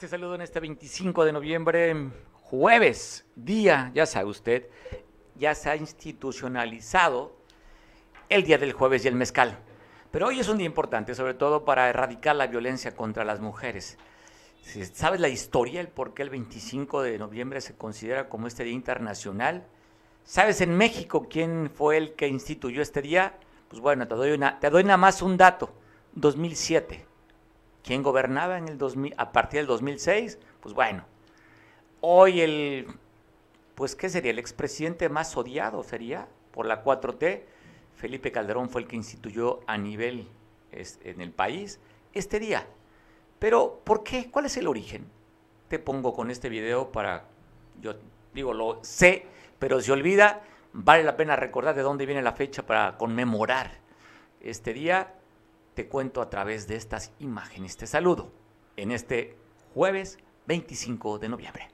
Te saludo en este 25 de noviembre, jueves, día, ya sabe usted, ya se ha institucionalizado el día del jueves y el mezcal. Pero hoy es un día importante, sobre todo para erradicar la violencia contra las mujeres. ¿Sabes la historia, el por qué el 25 de noviembre se considera como este día internacional? ¿Sabes en México quién fue el que instituyó este día? Pues bueno, te doy, una, te doy nada más un dato. 2007. ¿Quién gobernaba en el 2000, a partir del 2006? Pues bueno, hoy el, pues ¿qué sería? El expresidente más odiado sería por la 4T. Felipe Calderón fue el que instituyó a nivel en el país este día. Pero, ¿por qué? ¿Cuál es el origen? Te pongo con este video para, yo digo, lo sé, pero si olvida, vale la pena recordar de dónde viene la fecha para conmemorar este día te cuento a través de estas imágenes. Te saludo en este jueves 25 de noviembre.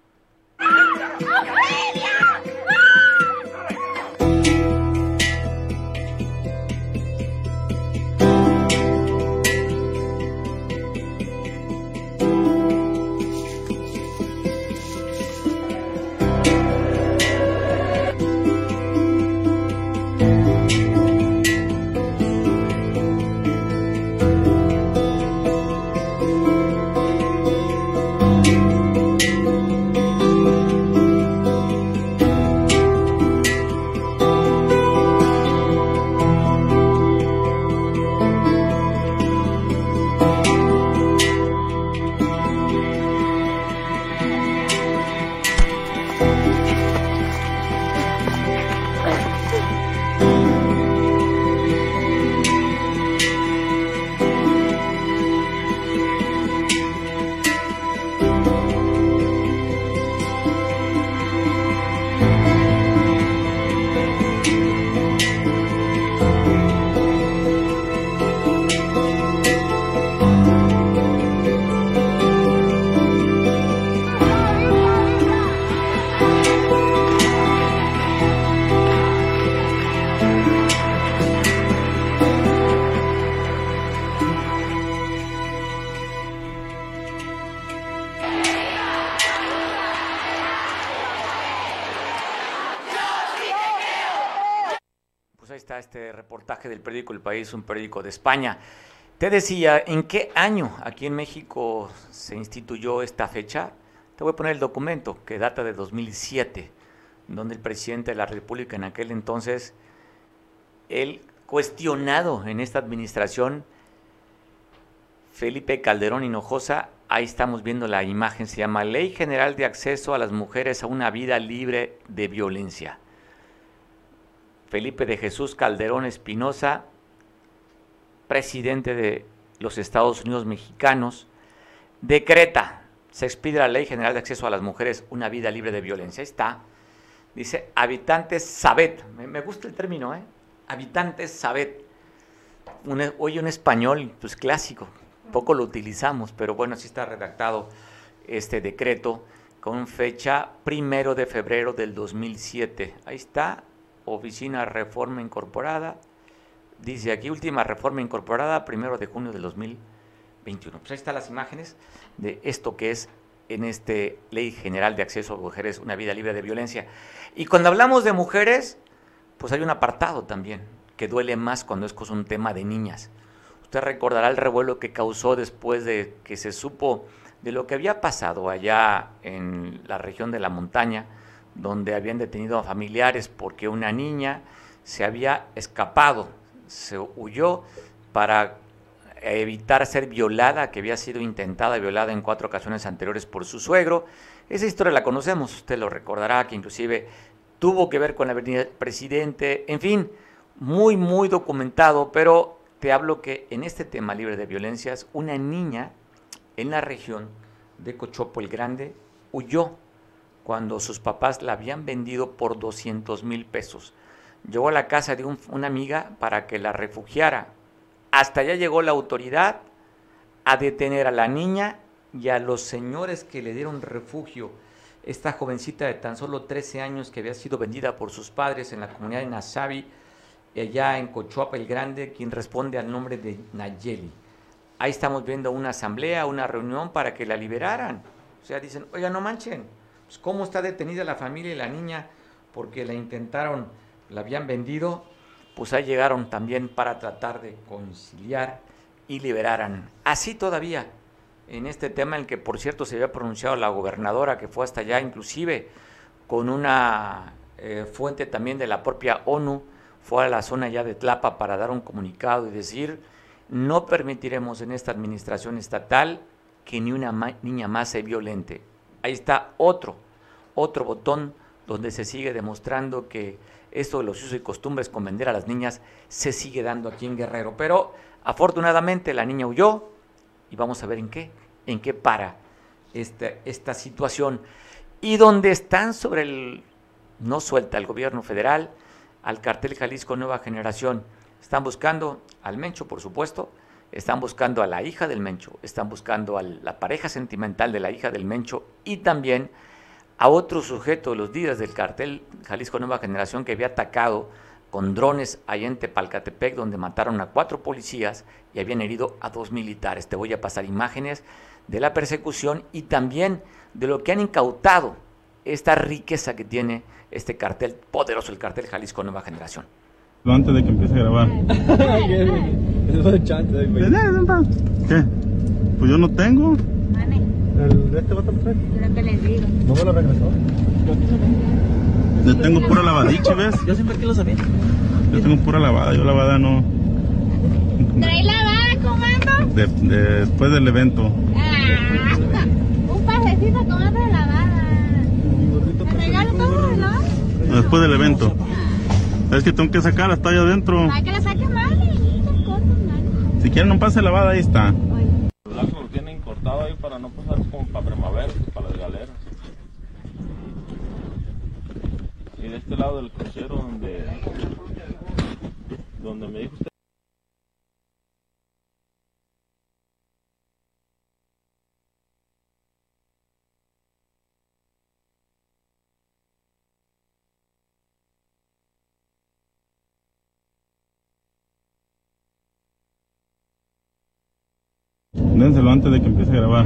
País, un periódico de España. Te decía, ¿en qué año aquí en México se instituyó esta fecha? Te voy a poner el documento que data de 2007, donde el presidente de la República en aquel entonces, el cuestionado en esta administración, Felipe Calderón Hinojosa, ahí estamos viendo la imagen, se llama Ley General de Acceso a las Mujeres a una Vida Libre de Violencia. Felipe de Jesús Calderón Espinosa, presidente de los Estados Unidos mexicanos, decreta, se expide la Ley General de Acceso a las Mujeres, una vida libre de violencia. Está. Dice, habitantes Sabet. Me, gusta el término, ¿eh? Habitantes Sabet. hoy un español, pues clásico. Poco lo utilizamos, pero bueno, así está redactado este decreto con fecha primero de febrero del 2007. Ahí está, Oficina Reforma Incorporada. Dice aquí, última reforma incorporada, primero de junio del 2021. Pues ahí están las imágenes de esto que es en este Ley General de Acceso a Mujeres, una vida libre de violencia. Y cuando hablamos de mujeres, pues hay un apartado también que duele más cuando es un tema de niñas. Usted recordará el revuelo que causó después de que se supo de lo que había pasado allá en la región de la montaña, donde habían detenido a familiares porque una niña se había escapado, se huyó para evitar ser violada, que había sido intentada violada en cuatro ocasiones anteriores por su suegro. Esa historia la conocemos, usted lo recordará, que inclusive tuvo que ver con la venida del presidente, en fin, muy, muy documentado, pero te hablo que en este tema libre de violencias, una niña en la región de Cochopo el Grande huyó cuando sus papás la habían vendido por 200 mil pesos. Llegó a la casa de una amiga para que la refugiara. Hasta allá llegó la autoridad a detener a la niña y a los señores que le dieron refugio. Esta jovencita de tan solo 13 años que había sido vendida por sus padres en la comunidad de Nasabi, allá en Cochuapa el Grande, quien responde al nombre de Nayeli. ahí estamos viendo una asamblea, una reunión para que la liberaran. O sea, dicen, oiga, no manchen, pues, ¿cómo está detenida la familia y la niña? Porque la intentaron, la habían vendido, pues ahí llegaron también para tratar de conciliar y liberaran. Así todavía, en este tema en el que por cierto se había pronunciado la gobernadora, que fue hasta allá inclusive con una eh, fuente también de la propia ONU, fue a la zona ya de Tlapa para dar un comunicado y decir, no permitiremos en esta administración estatal que ni una niña más se violente. Ahí está otro, otro botón donde se sigue demostrando que esto de los usos y costumbres con vender a las niñas se sigue dando aquí en Guerrero. Pero afortunadamente la niña huyó y vamos a ver en qué, en qué para esta, esta situación. Y donde están sobre el, no suelta el gobierno federal, al cartel Jalisco Nueva Generación. Están buscando al Mencho, por supuesto, están buscando a la hija del Mencho, están buscando a la pareja sentimental de la hija del Mencho y también a otro sujeto de los días del cartel Jalisco Nueva Generación que había atacado con drones allá en Tepalcatepec, donde mataron a cuatro policías y habían herido a dos militares. Te voy a pasar imágenes de la persecución y también de lo que han incautado esta riqueza que tiene este cartel poderoso, el cartel Jalisco Nueva Generación. Antes de que empiece a grabar. ¿Qué? Pues yo no tengo. El, este va a estar Lo que les digo. ¿No me lo regresó? Yo tengo pura lavadiche, ¿ves? Yo siempre que lo sabía. Yo tengo pura lavada, yo lavada no. ¿Trae lavada, comando? De, de, después del evento. Ah, un pasecito con otra lavada. ¿Me regalo todo de lavada? Después del evento. Es que tengo que sacar hasta allá adentro. Hay que la saques mal y corto, Si quieren un pase de lavada, ahí está. Lo tienen cortado ahí para no pasar para primavera, para las galeras. Y de este lado del crucero donde, donde me dijo usted. Dénselo antes de que empiece a grabar.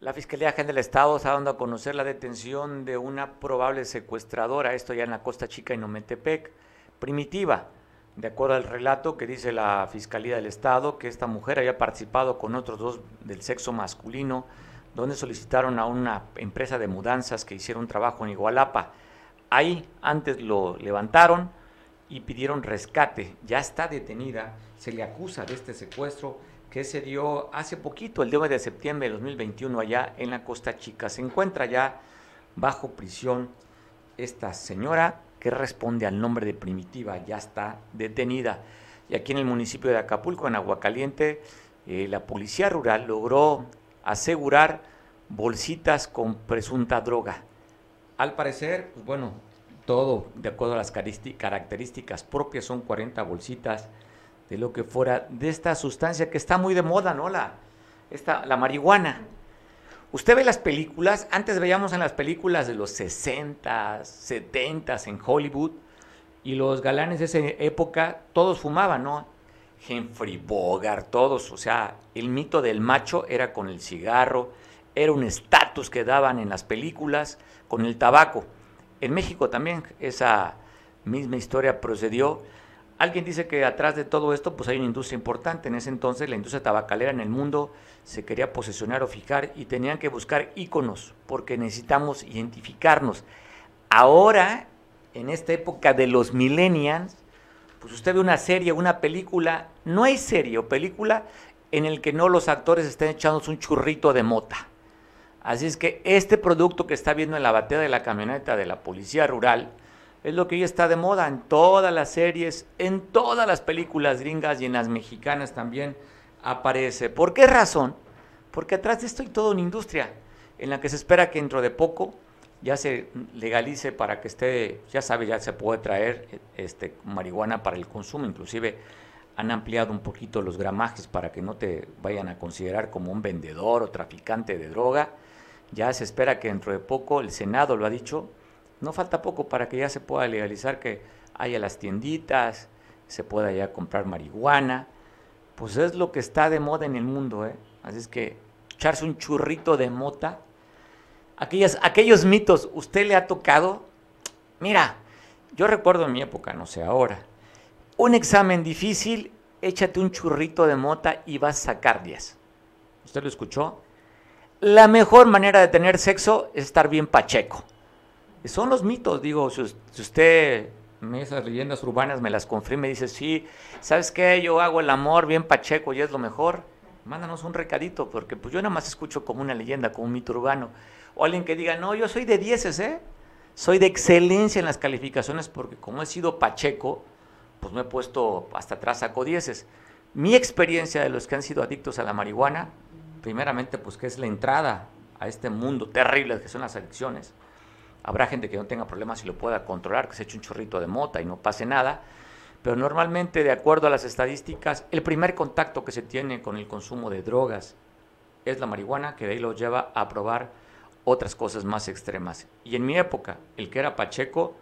La Fiscalía General del Estado está dando a conocer la detención de una probable secuestradora, esto ya en la Costa Chica y Nometepec, primitiva. De acuerdo al relato que dice la Fiscalía del Estado, que esta mujer había participado con otros dos del sexo masculino, donde solicitaron a una empresa de mudanzas que hiciera un trabajo en Igualapa. Ahí antes lo levantaron y pidieron rescate. Ya está detenida, se le acusa de este secuestro que se dio hace poquito, el 9 de septiembre de 2021, allá en la Costa Chica. Se encuentra ya bajo prisión esta señora que responde al nombre de Primitiva, ya está detenida. Y aquí en el municipio de Acapulco, en Aguacaliente, eh, la policía rural logró asegurar bolsitas con presunta droga. Al parecer, pues bueno, todo de acuerdo a las características propias, son 40 bolsitas de lo que fuera de esta sustancia que está muy de moda, ¿no? La, esta, la marihuana. Usted ve las películas, antes veíamos en las películas de los 60, 70 en Hollywood, y los galanes de esa época, todos fumaban, ¿no? Humphrey Bogart, todos, o sea, el mito del macho era con el cigarro, era un estatus que daban en las películas con el tabaco. En México también esa misma historia procedió Alguien dice que atrás de todo esto pues hay una industria importante. En ese entonces la industria tabacalera en el mundo se quería posesionar o fijar y tenían que buscar íconos porque necesitamos identificarnos. Ahora, en esta época de los millennials, pues usted ve una serie, una película, no hay serie o película en el que no los actores estén echándose un churrito de mota. Así es que este producto que está viendo en la batea de la camioneta de la policía rural, es lo que hoy está de moda en todas las series, en todas las películas gringas y en las mexicanas también aparece. ¿Por qué razón? Porque atrás de esto hay toda una industria en la que se espera que dentro de poco ya se legalice para que esté, ya sabe, ya se puede traer este, marihuana para el consumo, inclusive han ampliado un poquito los gramajes para que no te vayan a considerar como un vendedor o traficante de droga. Ya se espera que dentro de poco, el Senado lo ha dicho, no falta poco para que ya se pueda legalizar que haya las tienditas, se pueda ya comprar marihuana. Pues es lo que está de moda en el mundo, ¿eh? Así es que echarse un churrito de mota. Aquellos mitos, ¿usted le ha tocado? Mira, yo recuerdo en mi época, no sé ahora, un examen difícil, échate un churrito de mota y vas a sacar 10. ¿Usted lo escuchó? La mejor manera de tener sexo es estar bien pacheco. Son los mitos, digo, si, usted esas leyendas urbanas me las confirma y dice, sí, ¿sabes qué? Yo hago el amor bien pacheco y es lo mejor. Mándanos un recadito, porque pues yo nada más escucho como una leyenda, como un mito urbano. O alguien que diga, no, yo soy de dieces, ¿eh? Soy de excelencia en las calificaciones porque como he sido pacheco, pues me he puesto hasta atrás saco dieces. Mi experiencia de los que han sido adictos a la marihuana, primeramente pues que es la entrada a este mundo terrible que son las adicciones. Habrá gente que no tenga problemas y lo pueda controlar, que se eche un chorrito de mota y no pase nada. Pero normalmente, de acuerdo a las estadísticas, el primer contacto que se tiene con el consumo de drogas es la marihuana, que de ahí lo lleva a probar otras cosas más extremas. Y en mi época, el que era Pacheco,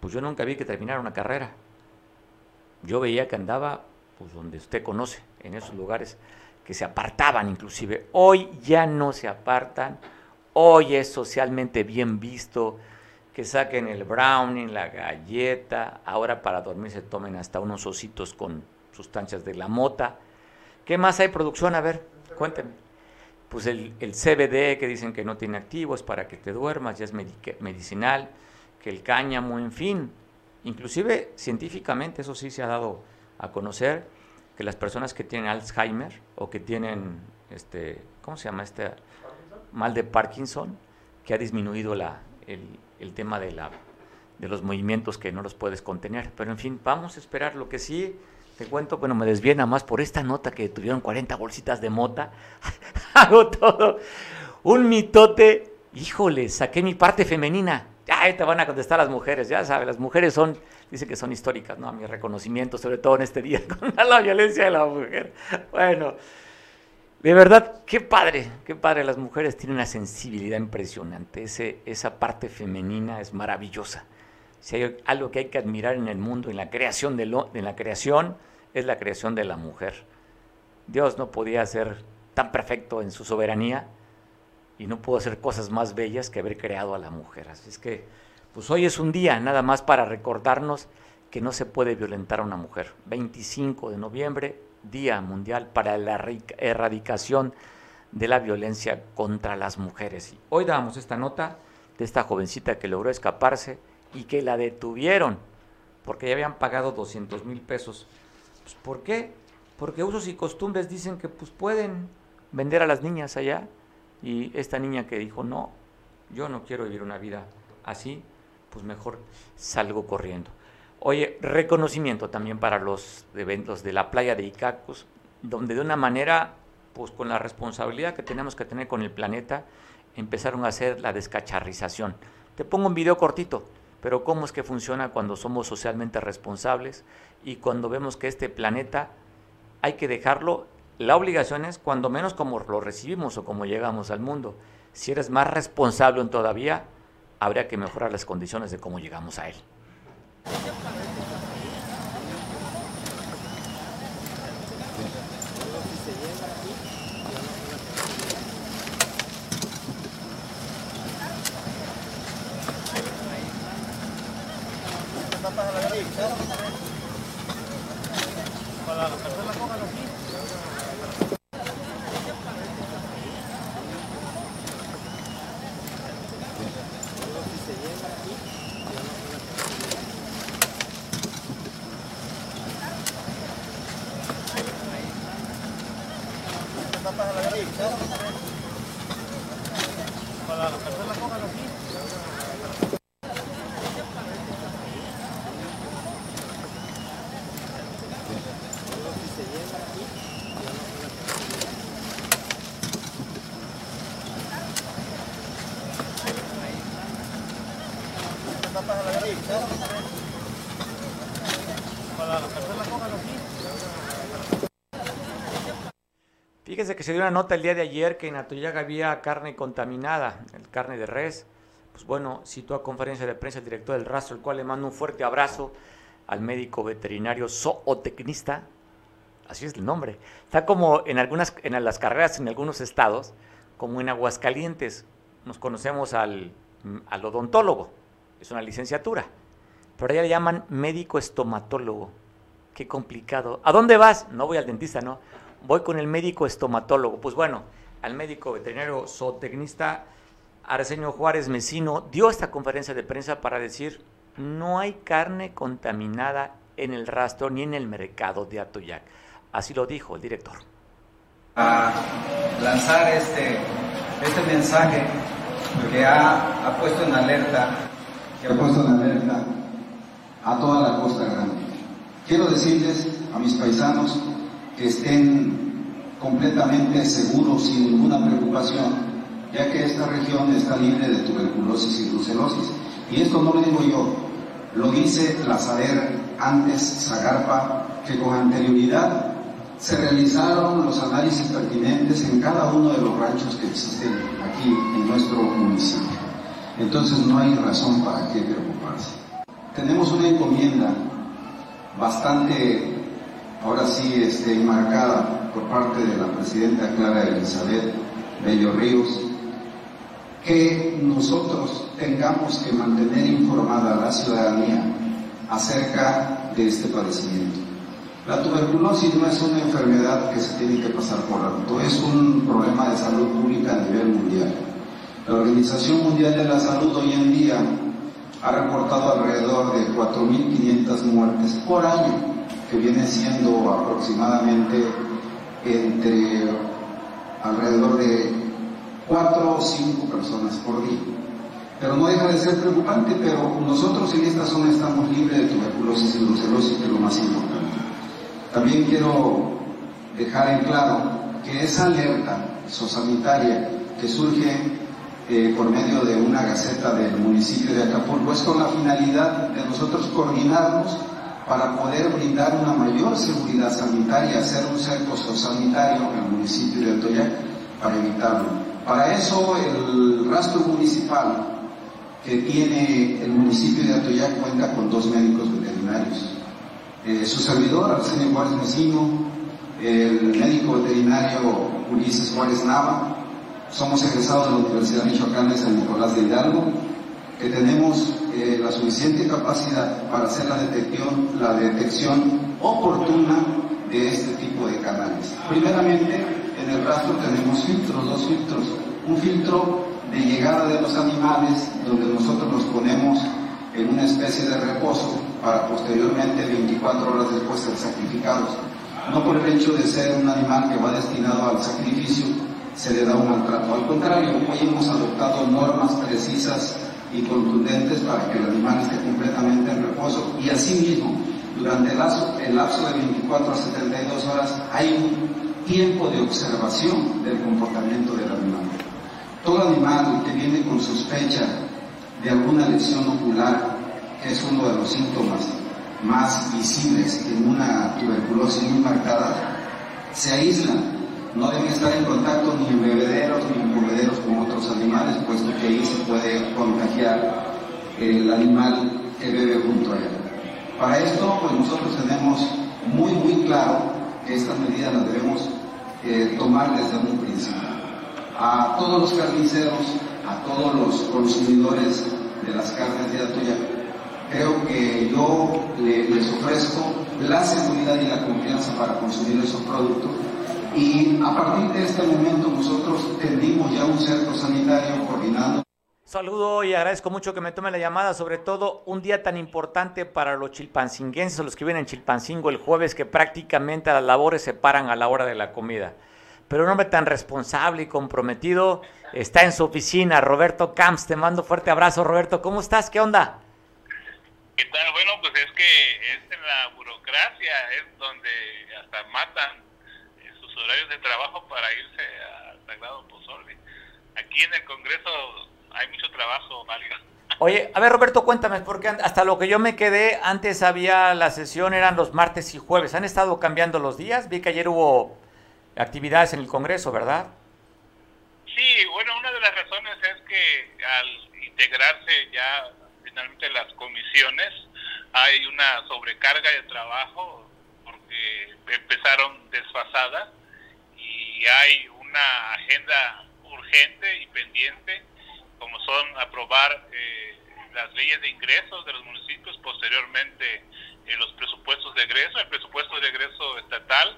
pues yo nunca vi que terminara una carrera. Yo veía que andaba, pues donde usted conoce, en esos lugares que se apartaban inclusive. Hoy ya no se apartan, hoy es socialmente bien visto que saquen el brownie, la galleta, ahora para dormir se tomen hasta unos ositos con sustancias de la mota. ¿Qué más hay producción? A ver, cuéntenme. Pues el, el CBD que dicen que no tiene activos para que te duermas, ya es medicinal, que el cáñamo, en fin. Inclusive científicamente eso sí se ha dado a conocer que las personas que tienen Alzheimer o que tienen este, ¿cómo se llama este mal de Parkinson? que ha disminuido la, el, el tema de, la, de los movimientos que no los puedes contener. Pero en fin, vamos a esperar. Lo que sí te cuento, bueno, me desviena más por esta nota que tuvieron 40 bolsitas de mota. Hago todo. Un mitote. Híjole, saqué mi parte femenina. Ya te van a contestar las mujeres, ya sabes, las mujeres son, dicen que son históricas, ¿no? A mi reconocimiento, sobre todo en este día, con la violencia de la mujer. Bueno, de verdad, qué padre, qué padre. Las mujeres tienen una sensibilidad impresionante. Esa parte femenina es maravillosa. Si hay algo que hay que admirar en el mundo, en la creación de, lo, en la creación, es la creación de la mujer. Dios no podía ser tan perfecto en su soberanía y no pudo hacer cosas más bellas que haber creado a la mujer. Así es que, pues hoy es un día nada más para recordarnos que no se puede violentar a una mujer. 25 de noviembre, Día Mundial para la Erradicación de la Violencia contra las Mujeres. Hoy damos esta nota de esta jovencita que logró escaparse y que la detuvieron porque ya habían pagado 200 mil pesos. Pues, ¿Por qué? Porque usos y costumbres dicen que pues, pueden vender a las niñas allá y esta niña que dijo, no, yo no quiero vivir una vida así, pues mejor salgo corriendo. Oye, reconocimiento también para los eventos de la playa de Icacos, donde de una manera, pues con la responsabilidad que tenemos que tener con el planeta, empezaron a hacer la descacharrización. Te pongo un video cortito, pero cómo es que funciona cuando somos socialmente responsables y cuando vemos que este planeta hay que dejarlo, la obligación es cuando menos como lo recibimos o como llegamos al mundo. Si eres más responsable todavía, habría que mejorar las condiciones de cómo llegamos a él. Thank you. Fíjese que se dio una nota el día de ayer que en Atoyaga había carne contaminada, el carne de res. Pues bueno, citó a conferencia de prensa el director del rastro, el cual le mando un fuerte abrazo al médico veterinario zootecnista, así es el nombre. Está como en algunas en las carreras en algunos estados, como en Aguascalientes, nos conocemos al, al odontólogo, es una licenciatura, pero allá le llaman médico estomatólogo. Qué complicado. ¿A dónde vas? No voy al dentista, no. Voy con el médico estomatólogo. Pues bueno, al médico veterinario zootecnista Arsenio Juárez Mesino dio esta conferencia de prensa para decir no hay carne contaminada en el rastro ni en el mercado de Atoyac. Así lo dijo el director. A lanzar este, este mensaje que ha, ha puesto en alerta, que ha puesto en alerta a toda la Costa Grande. Quiero decirles a mis paisanos que estén completamente seguros, sin ninguna preocupación, ya que esta región está libre de tuberculosis y brucelosis. Y esto no lo digo yo, lo dice la SADER antes Zagarpa, que con anterioridad se realizaron los análisis pertinentes en cada uno de los ranchos que existen aquí en nuestro municipio. Entonces no hay razón para qué preocuparse. Tenemos una encomienda bastante, ahora sí, este, enmarcada por parte de la presidenta Clara Elizabeth Bello Ríos, que nosotros tengamos que mantener informada a la ciudadanía acerca de este padecimiento. La tuberculosis no es una enfermedad que se tiene que pasar por alto, es un problema de salud pública a nivel mundial. La Organización Mundial de la Salud hoy en día ha reportado alrededor de 4.500 muertes por año, que viene siendo aproximadamente entre alrededor de 4 o 5 personas por día. Pero no deja de ser preocupante, pero nosotros en esta zona estamos libres de tuberculosis y brucelosis, que es lo más importante. También quiero dejar en claro que esa alerta sosanitaria que surge eh, por medio de una gaceta del municipio de Acapulco. Es con la finalidad de nosotros coordinarnos para poder brindar una mayor seguridad sanitaria, hacer un cerco sanitario en el municipio de Atoyac para evitarlo. Para eso el rastro municipal que tiene el municipio de Atoyac cuenta con dos médicos veterinarios. Eh, su servidor, Arsenio Juárez Mesino, el médico veterinario Ulises Juárez Nava, somos egresados de la Universidad Michoacana de San Nicolás de Hidalgo, que tenemos eh, la suficiente capacidad para hacer la detección, la detección oportuna de este tipo de canales. Primeramente, en el rastro tenemos filtros, dos filtros. Un filtro de llegada de los animales, donde nosotros los ponemos en una especie de reposo para posteriormente, 24 horas después, ser sacrificados. No por el hecho de ser un animal que va destinado al sacrificio, se le da un maltrato. Al contrario, hoy hemos adoptado normas precisas y contundentes para que el animal esté completamente en reposo y asimismo, durante el lapso, el lapso de 24 a 72 horas hay un tiempo de observación del comportamiento del animal. Todo animal que viene con sospecha de alguna lesión ocular, es uno de los síntomas más visibles en una tuberculosis muy marcada, se aísla no deben estar en contacto ni en bebederos ni en comederos con otros animales, puesto que ahí se puede contagiar el animal que bebe junto a él. Para esto, pues nosotros tenemos muy, muy claro que estas medidas las debemos eh, tomar desde un principio. A todos los carniceros, a todos los consumidores de las carnes de Atoya, creo que yo les ofrezco la seguridad y la confianza para consumir esos productos y a partir de este momento nosotros tendimos ya un cerco sanitario coordinado. Saludo y agradezco mucho que me tome la llamada, sobre todo un día tan importante para los chilpancinguenses o los que viven en Chilpancingo el jueves, que prácticamente las labores se paran a la hora de la comida. Pero un hombre tan responsable y comprometido está en su oficina, Roberto Camps. Te mando fuerte abrazo, Roberto. ¿Cómo estás? ¿Qué onda? ¿Qué tal? Bueno, pues es que es en la burocracia, es donde hasta matan horarios de trabajo para irse al Sagrado Pozole. Aquí en el Congreso hay mucho trabajo, Mario. Oye, a ver Roberto, cuéntame, porque hasta lo que yo me quedé, antes había la sesión, eran los martes y jueves. ¿Han estado cambiando los días? Vi que ayer hubo actividades en el Congreso, ¿verdad? Sí, bueno, una de las razones es que al integrarse ya finalmente las comisiones, hay una sobrecarga de trabajo porque empezaron desfasadas y hay una agenda urgente y pendiente como son aprobar eh, las leyes de ingresos de los municipios, posteriormente eh, los presupuestos de egreso, el presupuesto de egreso estatal,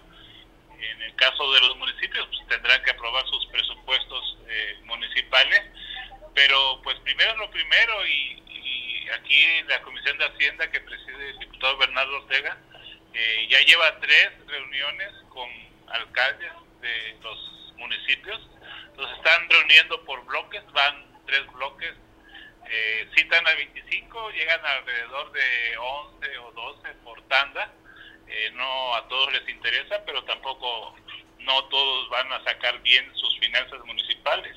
en el caso de los municipios pues, tendrán que aprobar sus presupuestos eh, municipales, pero pues primero lo primero y, aquí la Comisión de Hacienda que preside el diputado Bernardo Ortega ya lleva tres reuniones con alcaldes de los municipios, los están reuniendo por bloques, van tres bloques, eh, citan a 25, llegan alrededor de 11 o 12 por tanda. Eh, no a todos les interesa, pero tampoco no todos van a sacar bien sus finanzas municipales.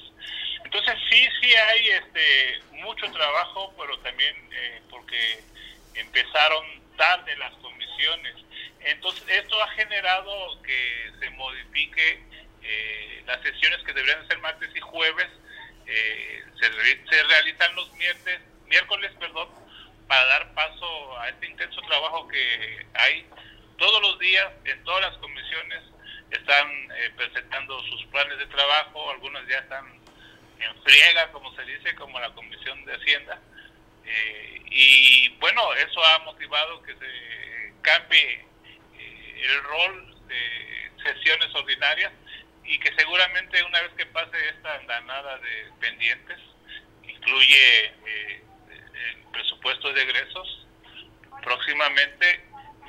Entonces sí, sí hay este mucho trabajo, pero también eh, porque empezaron tarde las comisiones. Entonces esto ha generado que se modifique las sesiones que deberían ser martes y jueves eh, se, realizan los miércoles, miércoles perdón, para dar paso a este intenso trabajo que hay todos los días en todas las comisiones están eh, presentando sus planes de trabajo, algunos ya están en friega, como se dice, como la Comisión de Hacienda. Eh, y bueno, eso ha motivado que se cambie el rol de sesiones ordinarias y que seguramente una vez que pase esta andanada de pendientes, incluye eh, el presupuesto de egresos, próximamente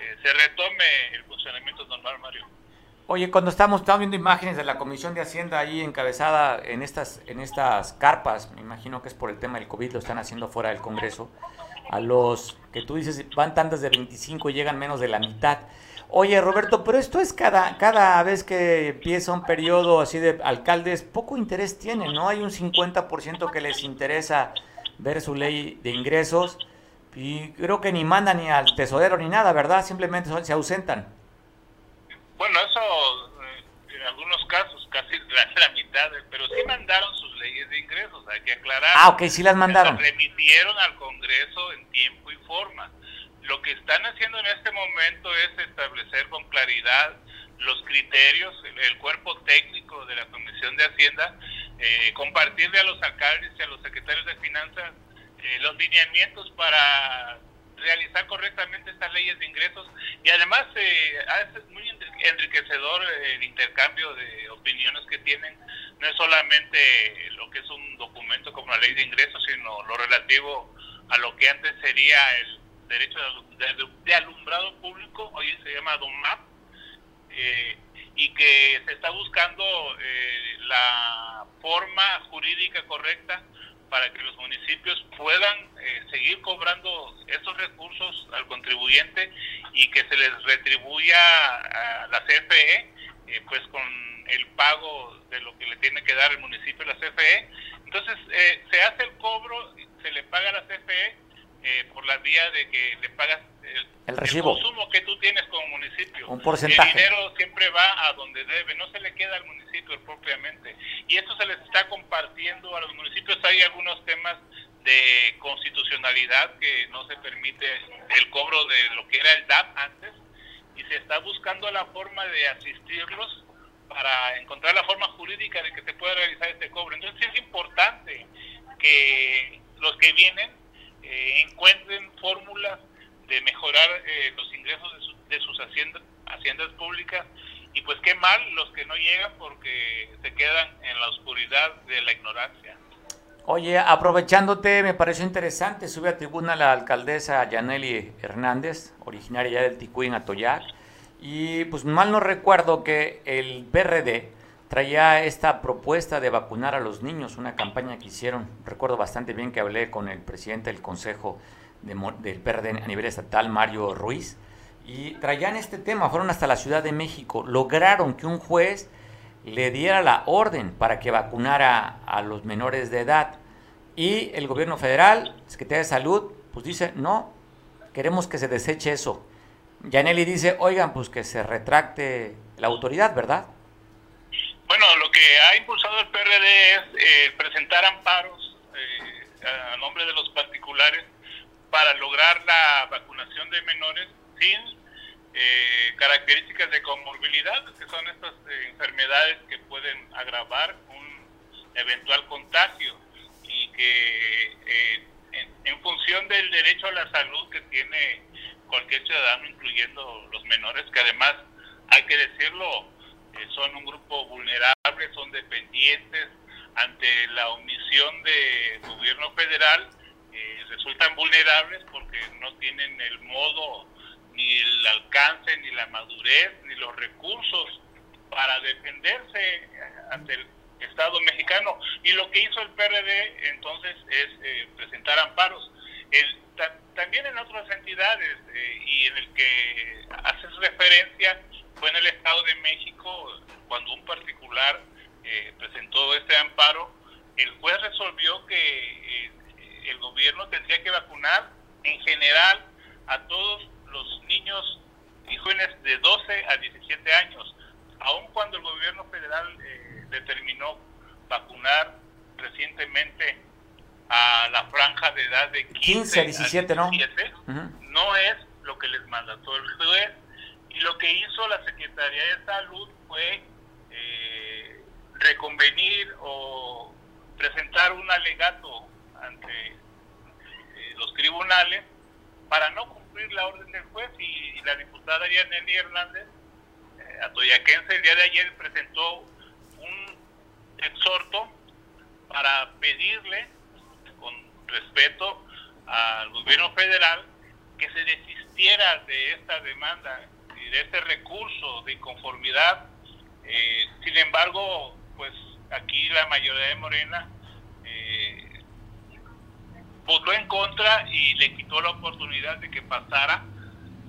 eh, se retome el funcionamiento normal, Mario. Oye, cuando estamos, estamos viendo imágenes de la Comisión de Hacienda ahí encabezada en estas, en estas carpas, me imagino que es por el tema del COVID, lo están haciendo fuera del Congreso, a los que tú dices van tantas de 25 y llegan menos de la mitad. Oye, Roberto, pero esto es cada, cada vez que empieza un periodo así de alcaldes, poco interés tienen, ¿no? Hay un 50% que les interesa ver su ley de ingresos y creo que ni mandan ni al tesorero ni nada, ¿verdad? Simplemente se ausentan. Bueno, eso eh, en algunos casos, casi la, mitad, pero sí mandaron sus leyes de ingresos, hay que aclarar. Ah, ok, sí las mandaron. Las remitieron al Congreso en tiempo y forma. Lo que están haciendo en este momento es establecer con claridad los criterios, el, cuerpo técnico de la Comisión de Hacienda, eh, compartirle a los alcaldes y a los secretarios de finanzas eh, los lineamientos para realizar correctamente estas leyes de ingresos. Y además eh, es muy enriquecedor el intercambio de opiniones que tienen, no es solamente lo que es un documento como la ley de ingresos, sino lo relativo a lo que antes sería el derecho de, alumbrado público, hoy se llama DOMAP, eh, y que se está buscando eh, la forma jurídica correcta para que los municipios puedan eh, seguir cobrando esos recursos al contribuyente y que se les retribuya a la CFE, pues con el pago de lo que le tiene que dar el municipio a la CFE. Entonces, se hace el cobro, se le paga a la CFE eh, por la vía de que le pagas el, recibo. consumo que tú tienes como municipio. Un porcentaje. El dinero siempre va a donde debe, no se le queda al municipio propiamente. Y esto se les está compartiendo a los municipios. Hay algunos temas de constitucionalidad que no se permite el cobro de lo que era el DAP antes y se está buscando la forma de asistirlos para encontrar la forma jurídica de que se pueda realizar este cobro. Entonces es importante que los que vienen eh, encuentren fórmulas de mejorar eh, los ingresos de, sus haciendas, haciendas públicas y pues qué mal los que no llegan porque se quedan en la oscuridad de la ignorancia. Oye, aprovechándote, me pareció interesante, sube a tribuna la alcaldesa Yaneli Hernández, originaria ya del Ticuín, Atoyac, y pues mal no recuerdo que el PRD traía esta propuesta de vacunar a los niños, una campaña que hicieron. Recuerdo bastante bien que hablé con el presidente del Consejo del PRD a nivel estatal, Mario Ruiz, y traían este tema, fueron hasta la Ciudad de México, lograron que un juez le diera la orden para que vacunara a los menores de edad. Y el gobierno federal, Secretaría de Salud, pues dice, no, queremos que se deseche eso. Yaneli dice, oigan, pues que se retracte la autoridad, ¿verdad? Bueno, lo que ha impulsado el PRD es eh, presentar amparos eh, a nombre de los particulares para lograr la vacunación de menores sin eh, características de comorbilidad, que son estas eh, enfermedades que pueden agravar un eventual contagio y que eh, en, en función del derecho a la salud que tiene cualquier ciudadano, incluyendo los menores, que además, hay que decirlo, eh, son un grupo vulnerable, son dependientes ante la omisión del gobierno federal, resultan vulnerables porque no tienen el modo, ni el alcance, ni la madurez, ni los recursos para defenderse ante el Estado mexicano. Y lo que hizo el PRD entonces es eh, presentar amparos. El, ta- también en otras entidades eh, y en el que haces referencia fue en el Estado de México cuando un particular eh, presentó este amparo, el juez resolvió que eh, el gobierno tendría que vacunar en general a todos los niños y jóvenes de 12 a 17 años, aun cuando el gobierno federal eh, determinó vacunar recientemente a la franja de edad de 15, 15 a 17, ¿no? 17, Ujú. no es lo que les mandató el juez y lo que hizo la Secretaría de Salud fue eh, reconvenir o presentar un alegato ante eh, los tribunales para no cumplir la orden del juez y, la diputada Yaneli Hernández eh, atoyaquense el día de ayer presentó un exhorto para pedirle con respeto al gobierno federal que se desistiera de esta demanda y de este recurso de inconformidad. Eh, sin embargo, pues aquí la mayoría de Morena eh, votó en contra y le quitó la oportunidad de que pasara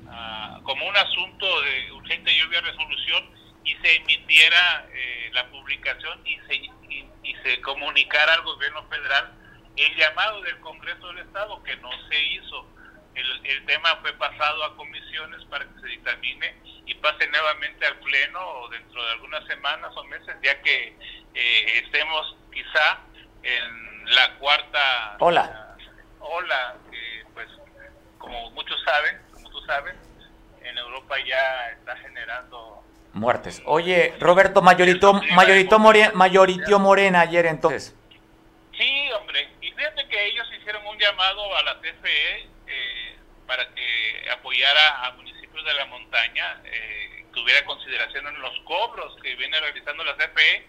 ah, como un asunto de urgente lluvia resolución y se emitiera eh, la publicación y se, y, y se comunicara al gobierno federal el llamado del Congreso del Estado, que no se hizo. El, el tema fue pasado a comisiones para que se dictamine y pase nuevamente al Pleno dentro de algunas semanas o meses, ya que eh, estemos quizá en la cuarta Hola. Ola, que pues como muchos saben, como tú sabes, en Europa ya está generando Muertes. Oye, Roberto, mayorito, mayorito, More- mayoritio Morena ayer entonces. Sí, hombre, y fíjate que ellos hicieron un llamado a la CFE eh, para que apoyara a municipios de la montaña, eh, tuviera consideración en los cobros que viene realizando la CFE,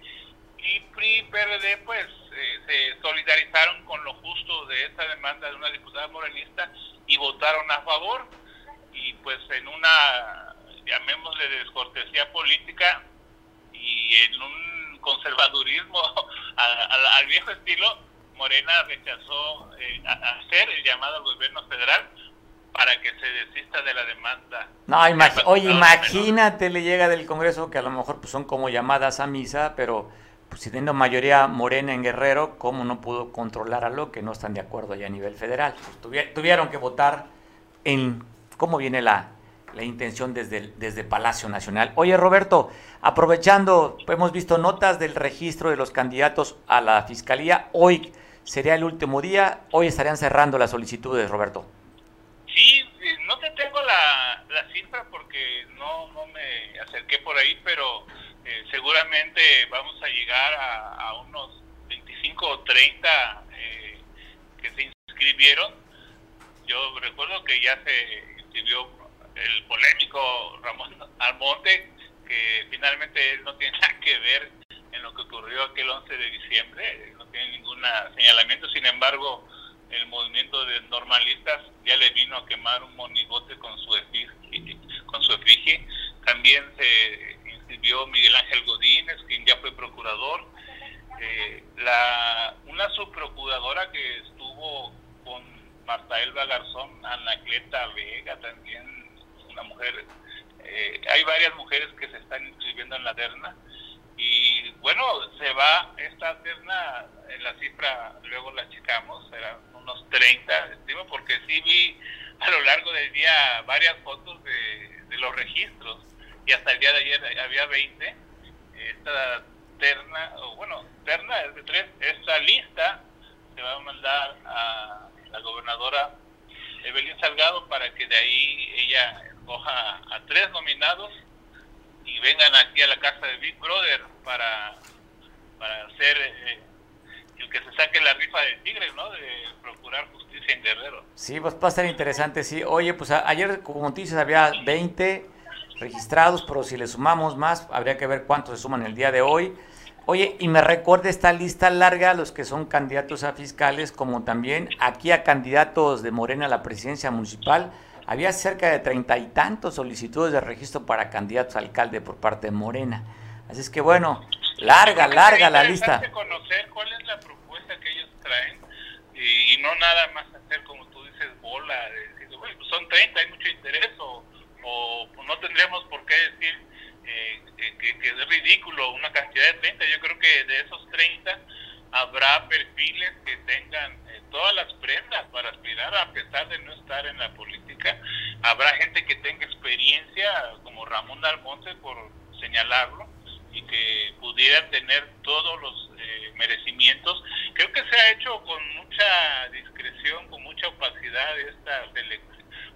y PRI y PRD pues eh, se solidarizaron con lo justo de esta demanda de una diputada morenista y votaron a favor, y pues en una, llamémosle descortesía política, y en un conservadurismo a- a- al viejo estilo, Morena rechazó eh, hacer el llamado al gobierno federal para que se desista de la demanda. No, Ya oye, imagínate, le llega del Congreso que a lo mejor pues, son como llamadas a misa, pero pues, si teniendo mayoría morena en Guerrero, ¿cómo no pudo controlar a lo que no están de acuerdo ya a nivel federal? Pues, tuvi- tuvieron que votar en cómo viene la, la intención desde, el- desde Palacio Nacional. Oye, Roberto, aprovechando, hemos visto notas del registro de los candidatos a la Fiscalía. Hoy sería el último día, hoy estarían cerrando las solicitudes, Roberto. Sí, eh, no te tengo la, la cifra porque no, no me acerqué por ahí, pero eh, seguramente vamos a llegar a, unos 25 o 30 eh, que se inscribieron. Yo recuerdo que ya se inscribió el polémico Ramón Almonte, que finalmente él no tiene nada que ver en lo que ocurrió aquel 11 de diciembre, no tiene ningún señalamiento, sin embargo, el movimiento de normalistas ya le vino a quemar un monigote con su efigie, con su efigie. También se inscribió Miguel Ángel Godínez, quien ya fue procurador. Eh, la, una subprocuradora que estuvo con Marta Elba Garzón, Anacleta Vega, también una mujer. Eh, hay varias mujeres que se están inscribiendo en la terna y bueno, se va esta terna, la cifra luego la checamos, eran unos 30, estimo, porque sí vi a lo largo del día varias fotos de los registros y hasta el día de ayer había 20. Esta terna, o bueno, terna es de tres, esta lista se va a mandar a la gobernadora Evelyn Salgado para que de ahí ella escoja a tres nominados y vengan aquí a la casa de Big Brother para, para hacer eh, que se saque la rifa del tigre, ¿no? De procurar justicia en Guerrero. Sí, pues va a ser interesante, sí. Oye, pues ayer, como dices, había 20 registrados, pero si le sumamos más, habría que ver cuántos se suman el día de hoy. Oye, y me recuerda esta lista larga, los que son candidatos a fiscales, como también aquí a candidatos de Morena a la presidencia municipal. Había cerca de treinta y tantos solicitudes de registro para candidatos a alcalde por parte de Morena. Así es que bueno, larga, larga la lista. conocer cuál es la propuesta que ellos traen y, no nada más hacer como tú dices bola, de decir, "Bueno, pues son 30, hay mucho interés o, o pues no tendríamos por qué decir eh, que, que- es ridículo una cantidad de 30. Yo creo que de esos 30 habrá perfiles que tengan eh, todas las prendas para aspirar a pesar de no estar en la política. Habrá gente que tenga experiencia como Ramón Dalmonte por señalarlo y que pudiera tener todos los eh, merecimientos. Creo que se ha hecho con mucha discreción, con mucha opacidad esta selec-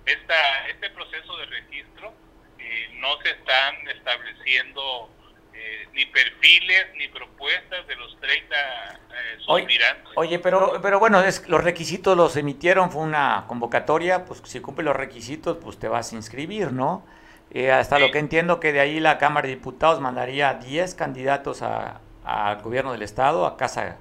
esta este proceso de registro. Eh, no se están estableciendo eh, ni perfiles ni propuestas de los 30 eh, Oye, suspirantes. oye, pero, pero bueno, es, los requisitos los emitieron, fue una convocatoria, pues si cumple los requisitos, pues te vas a inscribir, ¿no? Eh, hasta lo que entiendo que de ahí la Cámara de Diputados mandaría 10 candidatos a- al gobierno del Estado, a casa,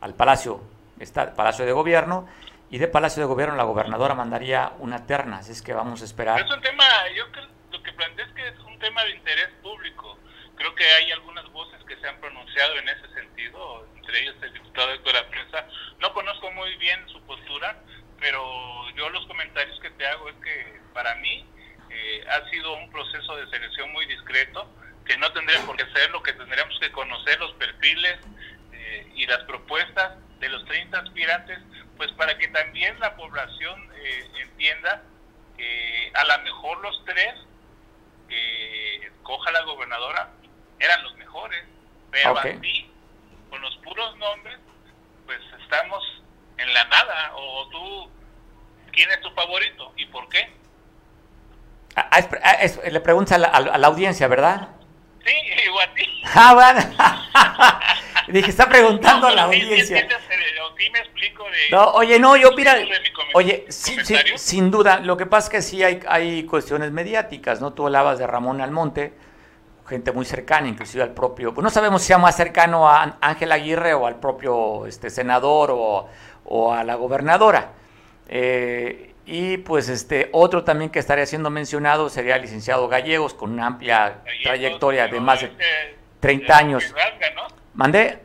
al Palacio, está, Palacio de Gobierno, y de Palacio de Gobierno la gobernadora mandaría una terna, así es que vamos a esperar. Es un tema, yo creo, lo que planteé es que es un tema de interés público. Creo que hay algunas voces que se han pronunciado en ese sentido, entre ellos el diputado Héctor Prensa. No conozco muy bien su postura, pero yo los comentarios que te hago es que para mí eh, ha sido un proceso de selección muy discreto, que no tendría por qué ser lo que tendríamos que conocer los perfiles eh, y las propuestas de los 30 aspirantes, pues para que también la población eh, entienda que a lo mejor los tres que escoja la gobernadora eran los mejores, pero Ok. así, con los puros nombres, pues estamos en la nada. O tú, ¿quién es tu favorito y por qué? Ah, ah, es- ah, es- le preguntas a la, a la- a la audiencia, ¿verdad? Sí, o a ti. Ah, bueno. Dije, está preguntando a la No, sí, sí audiencia. me explico de... No, oye, no, yo mira, oye, sí, sí, comentario. sin duda, lo que pasa es que sí hay, hay cuestiones mediáticas, ¿no? Tú hablabas de Ramón Almonte, gente muy cercana, inclusive al propio, pues no sabemos si sea más cercano a Ángel Aguirre o al propio este, senador o, o a la gobernadora. Eh, y pues este otro también que estaría siendo mencionado sería el licenciado Gallegos, con una amplia Gallegos, trayectoria de más de este, 30 de años. rasga, ¿no? ¿Mandé?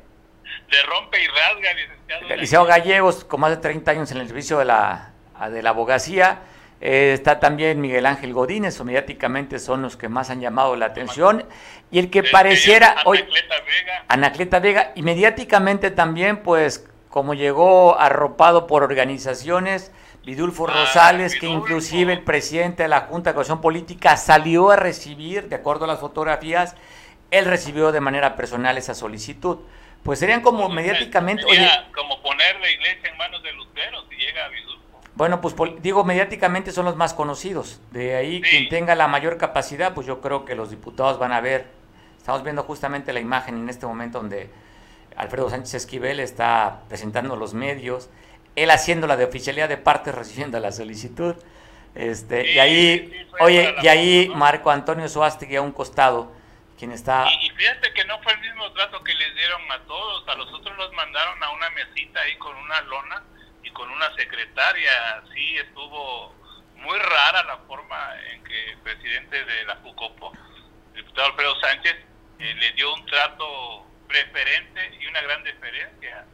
De rompe y rasga, licenciado. El Gallegos, con más de 30 años en el servicio de la, de la abogacía. Eh, está también Miguel Ángel Godínez, o mediáticamente son los que más han llamado la atención. Y el que El pareciera, hoy, Cleta Vega. Anacleta Vega, y mediáticamente también, pues, como llegó arropado por organizaciones, Vidulfo Ah, Rosales, que inclusive el presidente de la Junta de Coordinación Política salió a recibir, de acuerdo a las fotografías, él recibió de manera personal esa solicitud. Pues serían como mediáticamente, oye, Sería como poner la iglesia en manos de Lutero si llega a Vidulfo. Bueno, pues digo, mediáticamente son los más conocidos. De ahí, Sí. quien tenga la mayor capacidad, pues yo creo que los diputados van a ver. Estamos viendo justamente la imagen en este momento donde Alfredo Sánchez Esquivel está presentando los medios, él haciendo la de oficialidad de parte, recibiendo la solicitud. Este, y ahí, sí, oye, y ahí. Marco Antonio Suástegui a un costado, quien está... Y, y fíjate que no fue el mismo trato que les dieron a todos. A los otros los mandaron a una mesita ahí con una lona y con una secretaria. Sí, estuvo muy rara la forma en que el presidente de la Jucopo, el diputado Alfredo Sánchez, eh, le dio un trato preferente y una gran deferencia.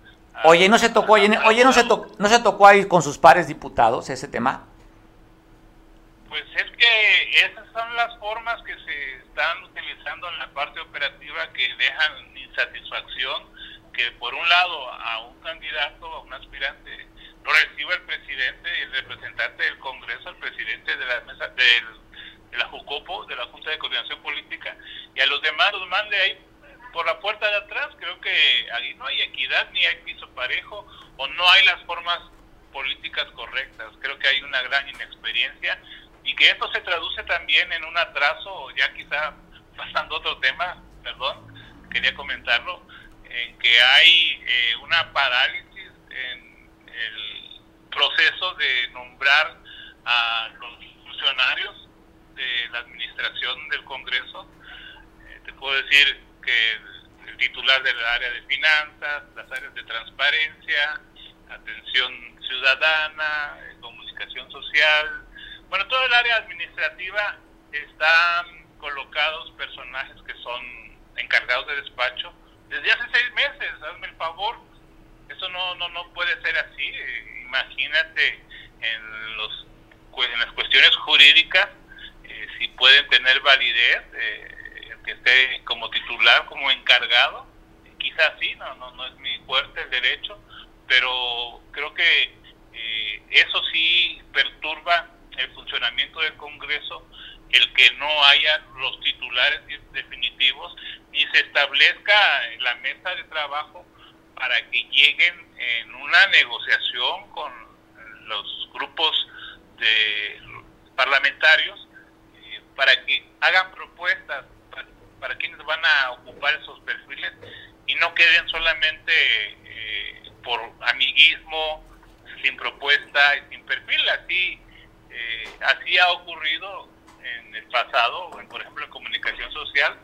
Oye, ¿no se tocó, oye, oye, no se tocó, no se tocó ahí con sus pares diputados ese tema? Pues es que esas son las formas que se están utilizando en la parte operativa que dejan insatisfacción que por un lado a un candidato, a un aspirante, lo reciba el presidente y el representante del Congreso, el presidente de la mesa del- de la Jucopo, de la Junta de Coordinación Política, y a los demás los mande ahí por la puerta de atrás. Creo que ahí no hay equidad ni hay piso parejo o no hay las formas políticas correctas. Creo que hay una gran inexperiencia y que esto se traduce también en un atraso, ya quizá pasando otro tema, perdón, quería comentarlo, en que hay eh, una parálisis en el proceso de nombrar a los funcionarios de la administración del Congreso. Eh, te puedo decir que el titular del área de finanzas, las áreas de transparencia, atención ciudadana, eh, comunicación social, bueno, todo el área administrativa están colocados personajes que son encargados de despacho desde hace seis meses, hazme el favor. Eso no, no, no puede ser así. Imagínate en, los, en las cuestiones jurídicas eh, si pueden tener validez eh, que esté como titular, como encargado. Quizás sí, no, no, no es mi fuerte el derecho, pero creo que eh, eso sí perturba el funcionamiento del Congreso el que no haya los titulares definitivos ni se establezca la mesa de trabajo para que lleguen en una negociación con los grupos de parlamentarios eh, para que hagan propuestas para, quienes van a ocupar esos perfiles y no queden solamente eh, por amiguismo sin propuesta y sin perfil. Así eh, así ha ocurrido en el pasado, por ejemplo en comunicación social,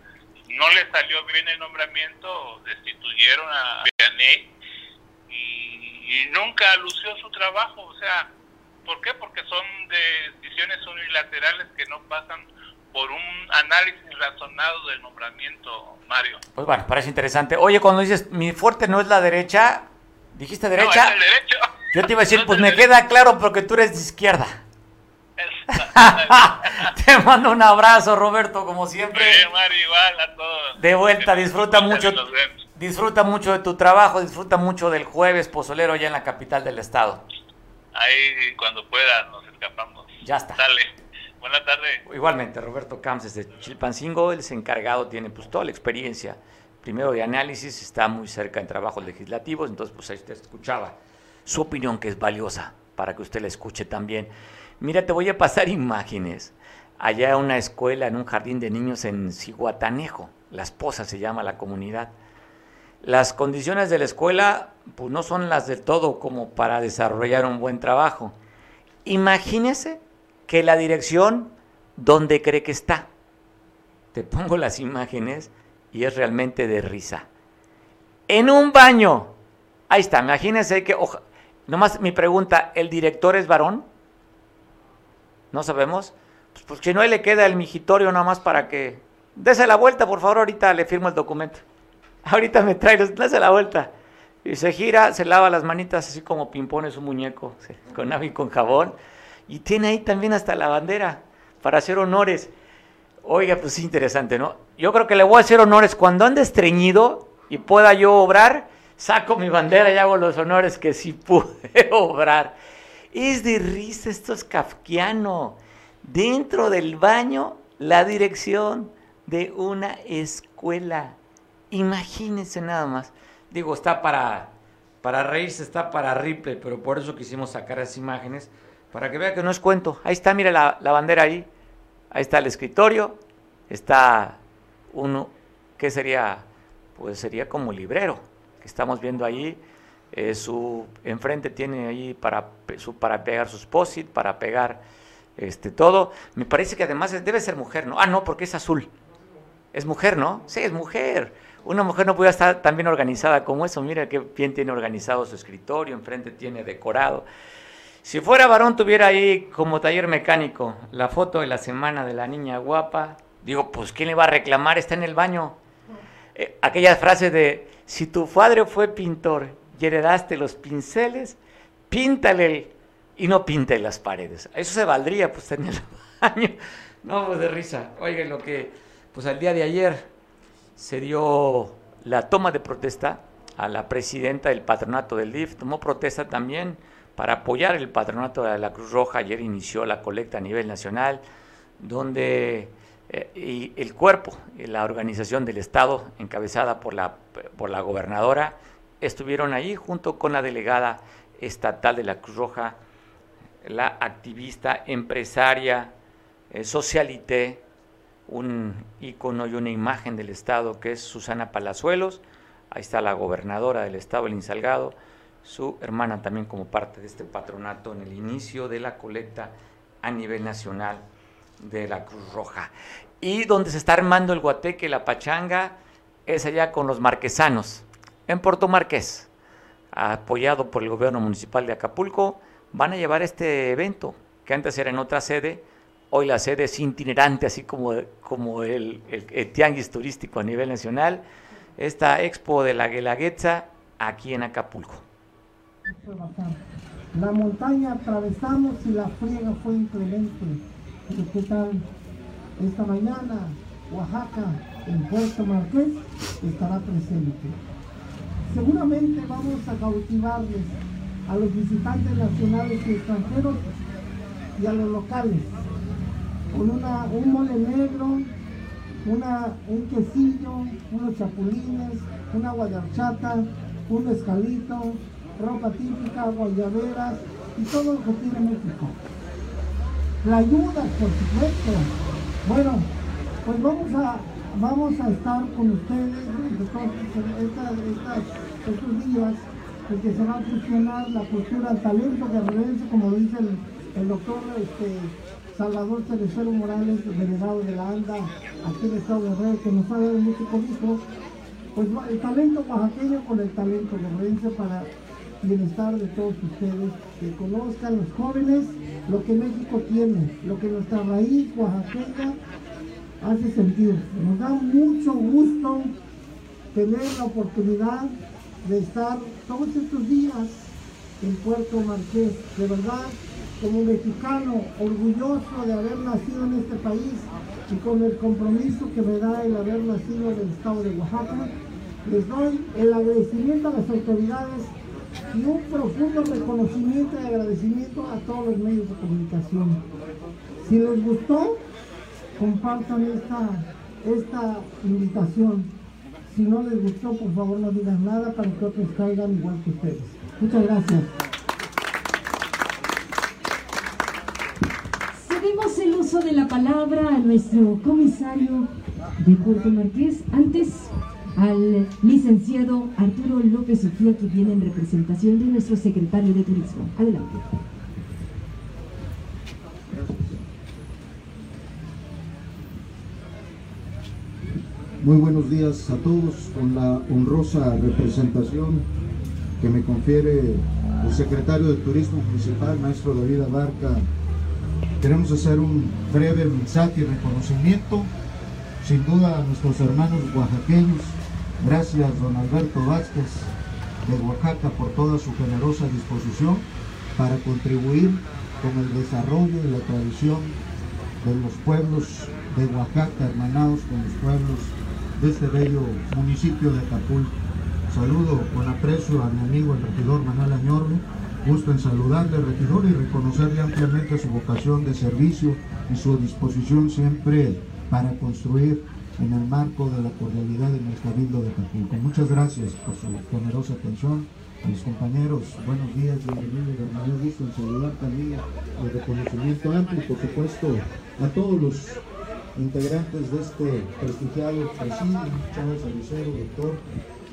no le salió bien el nombramiento, destituyeron a Vianney y, nunca lució su trabajo, o sea, ¿por qué? Porque son decisiones unilaterales que no pasan por un análisis razonado del nombramiento, Mario. Pues bueno, parece interesante. Oye, cuando dices, mi fuerte no es la derecha, ¿dijiste derecha? No, es el derecho. Yo te iba a decir, pues me queda claro porque tú eres de izquierda. Te mando un abrazo, Roberto, como siempre. De vuelta, disfruta mucho. Disfruta mucho de tu trabajo, disfruta mucho del jueves pozolero allá en la capital del estado. Ahí cuando pueda nos escapamos. Ya está. Dale. Buenas tardes. Igualmente, Roberto Camps desde Chilpancingo, él es encargado, tiene pues toda la experiencia, primero de análisis, está muy cerca en trabajos legislativos, entonces pues ahí usted escuchaba su opinión que es valiosa para que usted la escuche también. Mira, te voy a pasar imágenes. Allá en una escuela, en un jardín de niños en Ciguatanejo, La Esposa se llama la comunidad. Las condiciones de la escuela pues, no son las del todo como para desarrollar un buen trabajo. Imagínese que la dirección, ¿dónde cree que está? Te pongo las imágenes y es realmente de risa. En un baño. Ahí está, imagínese que... nomás mi pregunta, ¿el director es varón? no sabemos, pues, pues que no le queda el migitorio nada más para que... Dese la vuelta, por favor, ahorita le firmo el documento. Ahorita me trae, dese la vuelta. Y se gira, se lava las manitas así como pimpone su muñeco, con agua y con jabón. Y tiene ahí también hasta la bandera para hacer honores. Oiga, pues interesante, ¿no? Yo creo que le voy a hacer honores cuando ande estreñido y pueda yo obrar, saco mi bandera y hago los honores que sí pude obrar. Es de risa, esto es kafkiano. Dentro del baño, la dirección de una escuela. Imagínense nada más. Digo, está para, para reírse, está para Ripley, pero por eso quisimos sacar esas imágenes, para que vea que no es cuento. Ahí está, mire la, la bandera ahí. Ahí está el escritorio. Está uno, ¿qué sería? Pues sería como librero, que estamos viendo ahí eh, su enfrente tiene ahí para, su, para pegar sus posit, para pegar este todo. Me parece que además debe ser mujer, ¿no? Ah, no, porque es azul. Es mujer, ¿no? Sí, es mujer. Una mujer no puede estar tan bien organizada como eso. Mira qué bien tiene organizado su escritorio, enfrente tiene decorado. Si fuera varón, tuviera ahí como taller mecánico la foto de la semana de la niña guapa. Digo, pues ¿quién le va a reclamar? Está en el baño. Eh, aquella frase de, si tu padre fue pintor y heredaste los pinceles, píntale y no pinte las paredes. Eso se valdría, pues, en el baño. No, pues de risa. Oigan, lo que, pues al día de ayer se dio la toma de protesta a la presidenta del patronato del DIF, tomó protesta también para apoyar el patronato de la Cruz Roja. Ayer inició la colecta a nivel nacional, donde eh, el cuerpo, la organización del Estado, encabezada por la, por la gobernadora, estuvieron ahí junto con la delegada estatal de la Cruz Roja, la activista empresaria eh, socialité, un icono y una imagen del Estado que es Susana Palazuelos. Ahí está la gobernadora del Estado, el Salgado, su hermana también como parte de este patronato en el inicio de la colecta a nivel nacional de la Cruz Roja. Y donde se está armando el guateque, la pachanga, es allá con los marquesanos, en Puerto Marqués, apoyado por el gobierno municipal de Acapulco, van a llevar este evento, que antes era en otra sede, hoy la sede es itinerante, así como, como el, el, tianguis turístico a nivel nacional, esta expo de la Guelaguetza aquí en Acapulco. La montaña atravesamos y la friega fue inclemente. ¿Qué tal? Esta mañana, Oaxaca, en Puerto Marqués, estará presente. Seguramente vamos a cautivarles a los visitantes nacionales y extranjeros y a los locales con una, un mole negro, una, un quesillo, unos chapulines, una guayarchata, un escalito, ropa típica, guayaberas y todo lo que tiene México. La ayuda, por supuesto. Bueno, pues vamos a, vamos a estar con ustedes estos días en que se va a fusionar la cultura al talento guerrerense, como dice el, el doctor este, Salvador Cerecero Morales, delegado de la ANDA aquí en el Estado de Guerrero, que nos ha dado mucho cobijo, pues el talento oaxaqueño con el talento guerrerense para bienestar de todos ustedes, que conozcan los jóvenes lo que México tiene, lo que nuestra raíz oaxaqueña hace sentir. Nos da mucho gusto tener la oportunidad de estar todos estos días en Puerto Marqués. De verdad, como mexicano, orgulloso de haber nacido en este país y con el compromiso que me da el haber nacido en el estado de Oaxaca, les doy el agradecimiento a las autoridades y un profundo reconocimiento y agradecimiento a todos los medios de comunicación. Si les gustó, compartan esta, esta invitación. Si no les gustó, por favor no digan nada para que otros caigan igual que ustedes. Muchas gracias. Cedemos el uso de la palabra a nuestro comisario de Puerto Marqués. Antes, al licenciado Arturo López Sofía, que viene en representación de nuestro secretario de Turismo. Adelante. Muy buenos días a todos con la honrosa representación que me confiere el secretario de Turismo Municipal, maestro David Abarca. Queremos hacer un breve mensaje y reconocimiento, sin duda a nuestros hermanos oaxaqueños, Gracias, don Alberto Vázquez de Oaxaca, por toda su generosa disposición para contribuir con el desarrollo y la tradición de los pueblos de Oaxaca, hermanados con los pueblos de este bello municipio de Acapulco. Saludo con aprecio a mi amigo el regidor Manuel Añorbe, gusto en saludarle, regidor, y reconocerle ampliamente su vocación de servicio y su disposición siempre para construir en el marco de la cordialidad de nuestro Cabildo de Acapulco. Muchas gracias por su generosa atención. A mis compañeros, buenos días, bienvenidos, de mayor gusto en saludar también el reconocimiento amplio por supuesto a todos los integrantes de este prestigiado presidio, Chávez Alicero, doctor,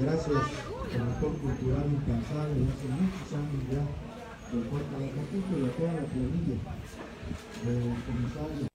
gracias, promotor cultural incansable hace muchos años ya del puerto de Acapulco y a toda la planilla del comisario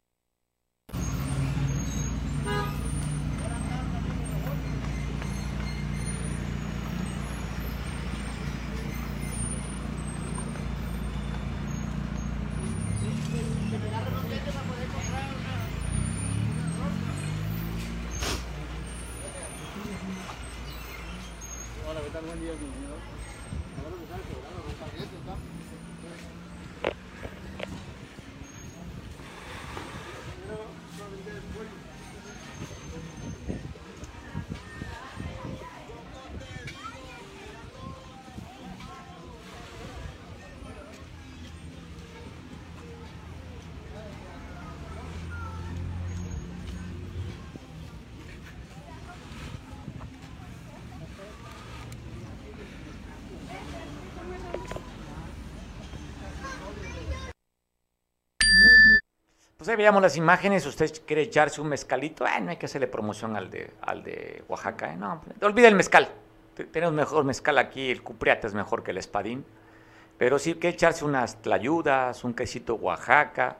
Pues ahí veíamos las imágenes, usted quiere echarse un mezcalito, eh, no hay que hacerle promoción al de, al de Oaxaca, eh, no, olvida el mezcal. Te- Tenemos mejor mezcal aquí, el cupriata es mejor que el espadín. Pero sí que echarse unas tlayudas, un quesito Oaxaca,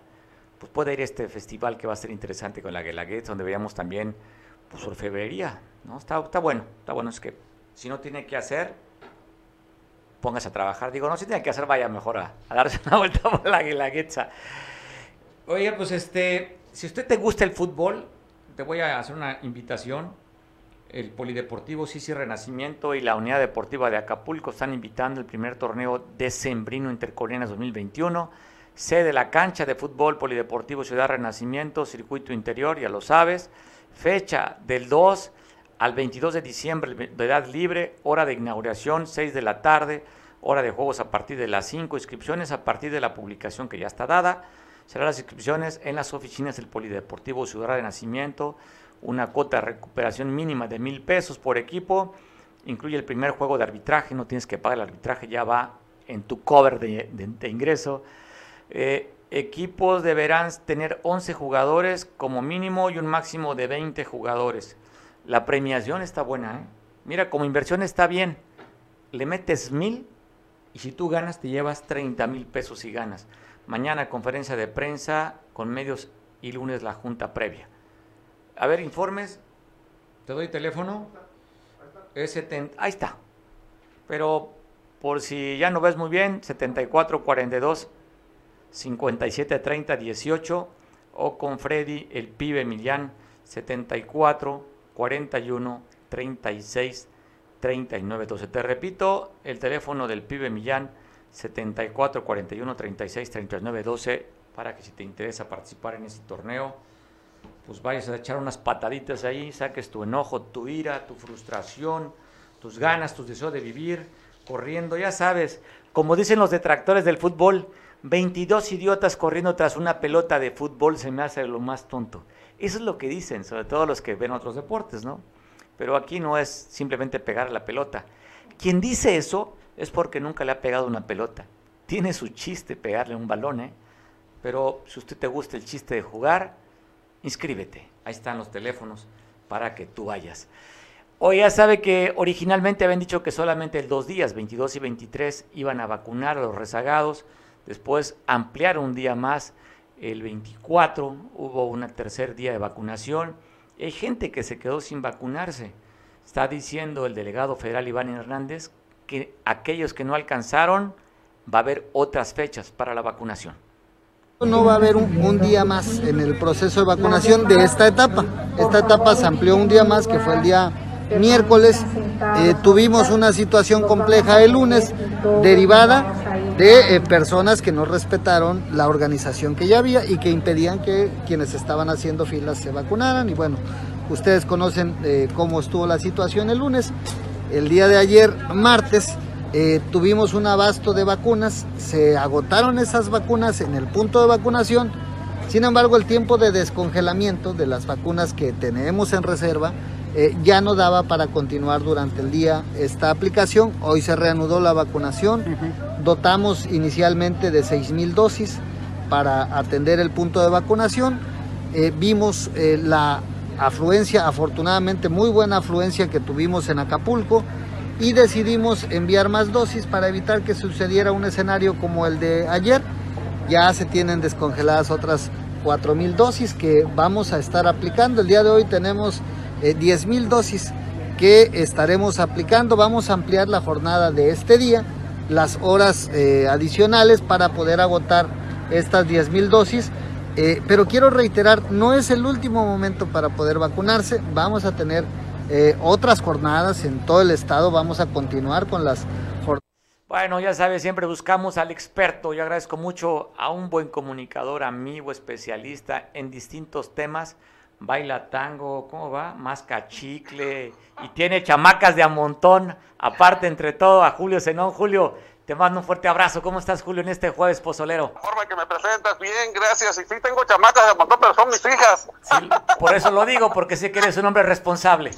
pues puede ir a este festival que va a ser interesante con la Guelaguetza, donde veamos también pues orfebrería, ¿no? Está, está bueno, está bueno, es que si no tiene que hacer, póngase a trabajar. Digo, no, si tiene que hacer, vaya mejor a, a darse una vuelta por la Guelaguetza. Oye, pues este, si usted te gusta el fútbol, te voy a hacer una invitación. El Polideportivo Sisi Renacimiento y la Unidad Deportiva de Acapulco están invitando el primer torneo decembrino Intercoreanas 2021. Sede la cancha de fútbol Polideportivo Ciudad Renacimiento, circuito interior, ya lo sabes. Fecha del 2 al 22 de diciembre de edad libre, hora de inauguración 6 de la tarde, hora de juegos a partir de las 5, inscripciones a partir de la publicación que ya está dada. Serán las inscripciones en las oficinas del Polideportivo Ciudad de Nacimiento, una cuota de recuperación mínima de mil pesos por equipo, incluye el primer juego de arbitraje, no tienes que pagar el arbitraje, ya va en tu cover de, ingreso. Eh, equipos deberán tener 11 jugadores como mínimo y un máximo de 20 jugadores. La premiación está buena, ¿eh? Mira, como inversión está bien. Le metes mil y si tú ganas te llevas 30 mil pesos y ganas. Mañana conferencia de prensa con medios y lunes la junta previa. A ver, informes. Te doy teléfono. Es 70, ahí está. Pero por si ya no ves muy bien, 7442 5730 18 o con Freddy el pibe Millán 74 41 36 39 12. Te repito, el teléfono del pibe Millán 74 41 36 39 12 para que si te interesa participar en ese torneo, pues vayas a echar unas pataditas ahí, saques tu enojo, tu ira, tu frustración, tus ganas, tus deseos de vivir, corriendo, ya sabes, como dicen los detractores del fútbol, 22 idiotas corriendo tras una pelota de fútbol se me hace lo más tonto. Eso es lo que dicen, sobre todo los que ven otros deportes, ¿no? Pero aquí no es simplemente pegar la pelota. Quien dice eso es porque nunca le ha pegado una pelota. Tiene su chiste pegarle un balón, ¿eh? Pero si usted te gusta el chiste de jugar, inscríbete. Ahí están los teléfonos para que tú vayas. Hoy ya sabe que originalmente habían dicho que solamente el dos días, 22 y 23, iban a vacunar a los rezagados. Después ampliaron un día más, el 24, hubo un tercer día de vacunación. Hay gente que se quedó sin vacunarse. Está diciendo el delegado federal Iván Hernández que aquellos que no alcanzaron, va a haber otras fechas para la vacunación. No va a haber un, día más en el proceso de vacunación de esta etapa. Esta etapa se amplió un día más, que fue el día miércoles. Eh, tuvimos una situación compleja el lunes, derivada de eh, personas que no respetaron la organización que ya había y que impedían que quienes estaban haciendo filas se vacunaran. Y bueno, ustedes conocen eh, cómo estuvo la situación el lunes. El día de ayer, martes, eh, tuvimos un abasto de vacunas, se agotaron esas vacunas en el punto de vacunación, sin embargo el tiempo de descongelamiento de las vacunas que tenemos en reserva eh, ya no daba para continuar durante el día esta aplicación, hoy se reanudó la vacunación, dotamos inicialmente de 6 mil dosis para atender el punto de vacunación, Eh, vimos la afluencia, afortunadamente muy buena afluencia que tuvimos en Acapulco, y decidimos enviar más dosis para evitar que sucediera un escenario como el de ayer. Ya se tienen descongeladas otras 4.000 dosis que vamos a estar aplicando. El día de hoy tenemos eh, 10.000 dosis que estaremos aplicando. Vamos a ampliar la jornada de este día, las horas eh, adicionales para poder agotar estas 10.000 dosis. Eh, pero quiero reiterar, no es el último momento para poder vacunarse. Vamos a tener eh, otras jornadas en todo el estado. Vamos a continuar con las jornadas. Bueno, ya sabes, siempre buscamos al experto. Yo agradezco mucho a un buen comunicador, amigo, especialista en distintos temas. Baila tango, ¿cómo va? Masca chicle y tiene chamacas de a montón. Aparte, entre todo, a Julio Zenón. Julio, te mando un fuerte abrazo. ¿Cómo estás, Julio, en este jueves pozolero? forma que me presentas, bien, gracias. Y sí tengo chamacas de montón, pero son mis hijas. Sí, por eso lo digo, porque sé que eres un hombre responsable.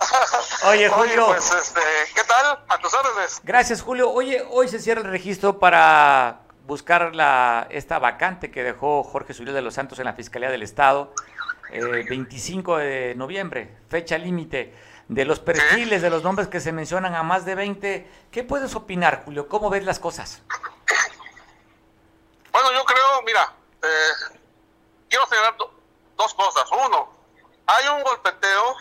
Oye, Julio. pues, este, ¿qué tal? A tus órdenes. Gracias, Julio. Oye, hoy se cierra el registro para buscar la, esta vacante que dejó Jorge Suriel de los Santos en la Fiscalía del Estado, eh, 25 de noviembre, fecha límite. De los perfiles, de los nombres que se mencionan a más de 20, ¿qué puedes opinar, Julio? ¿Cómo ves las cosas? Bueno, yo creo, mira, eh, quiero señalar do- dos cosas. Uno, hay un golpeteo,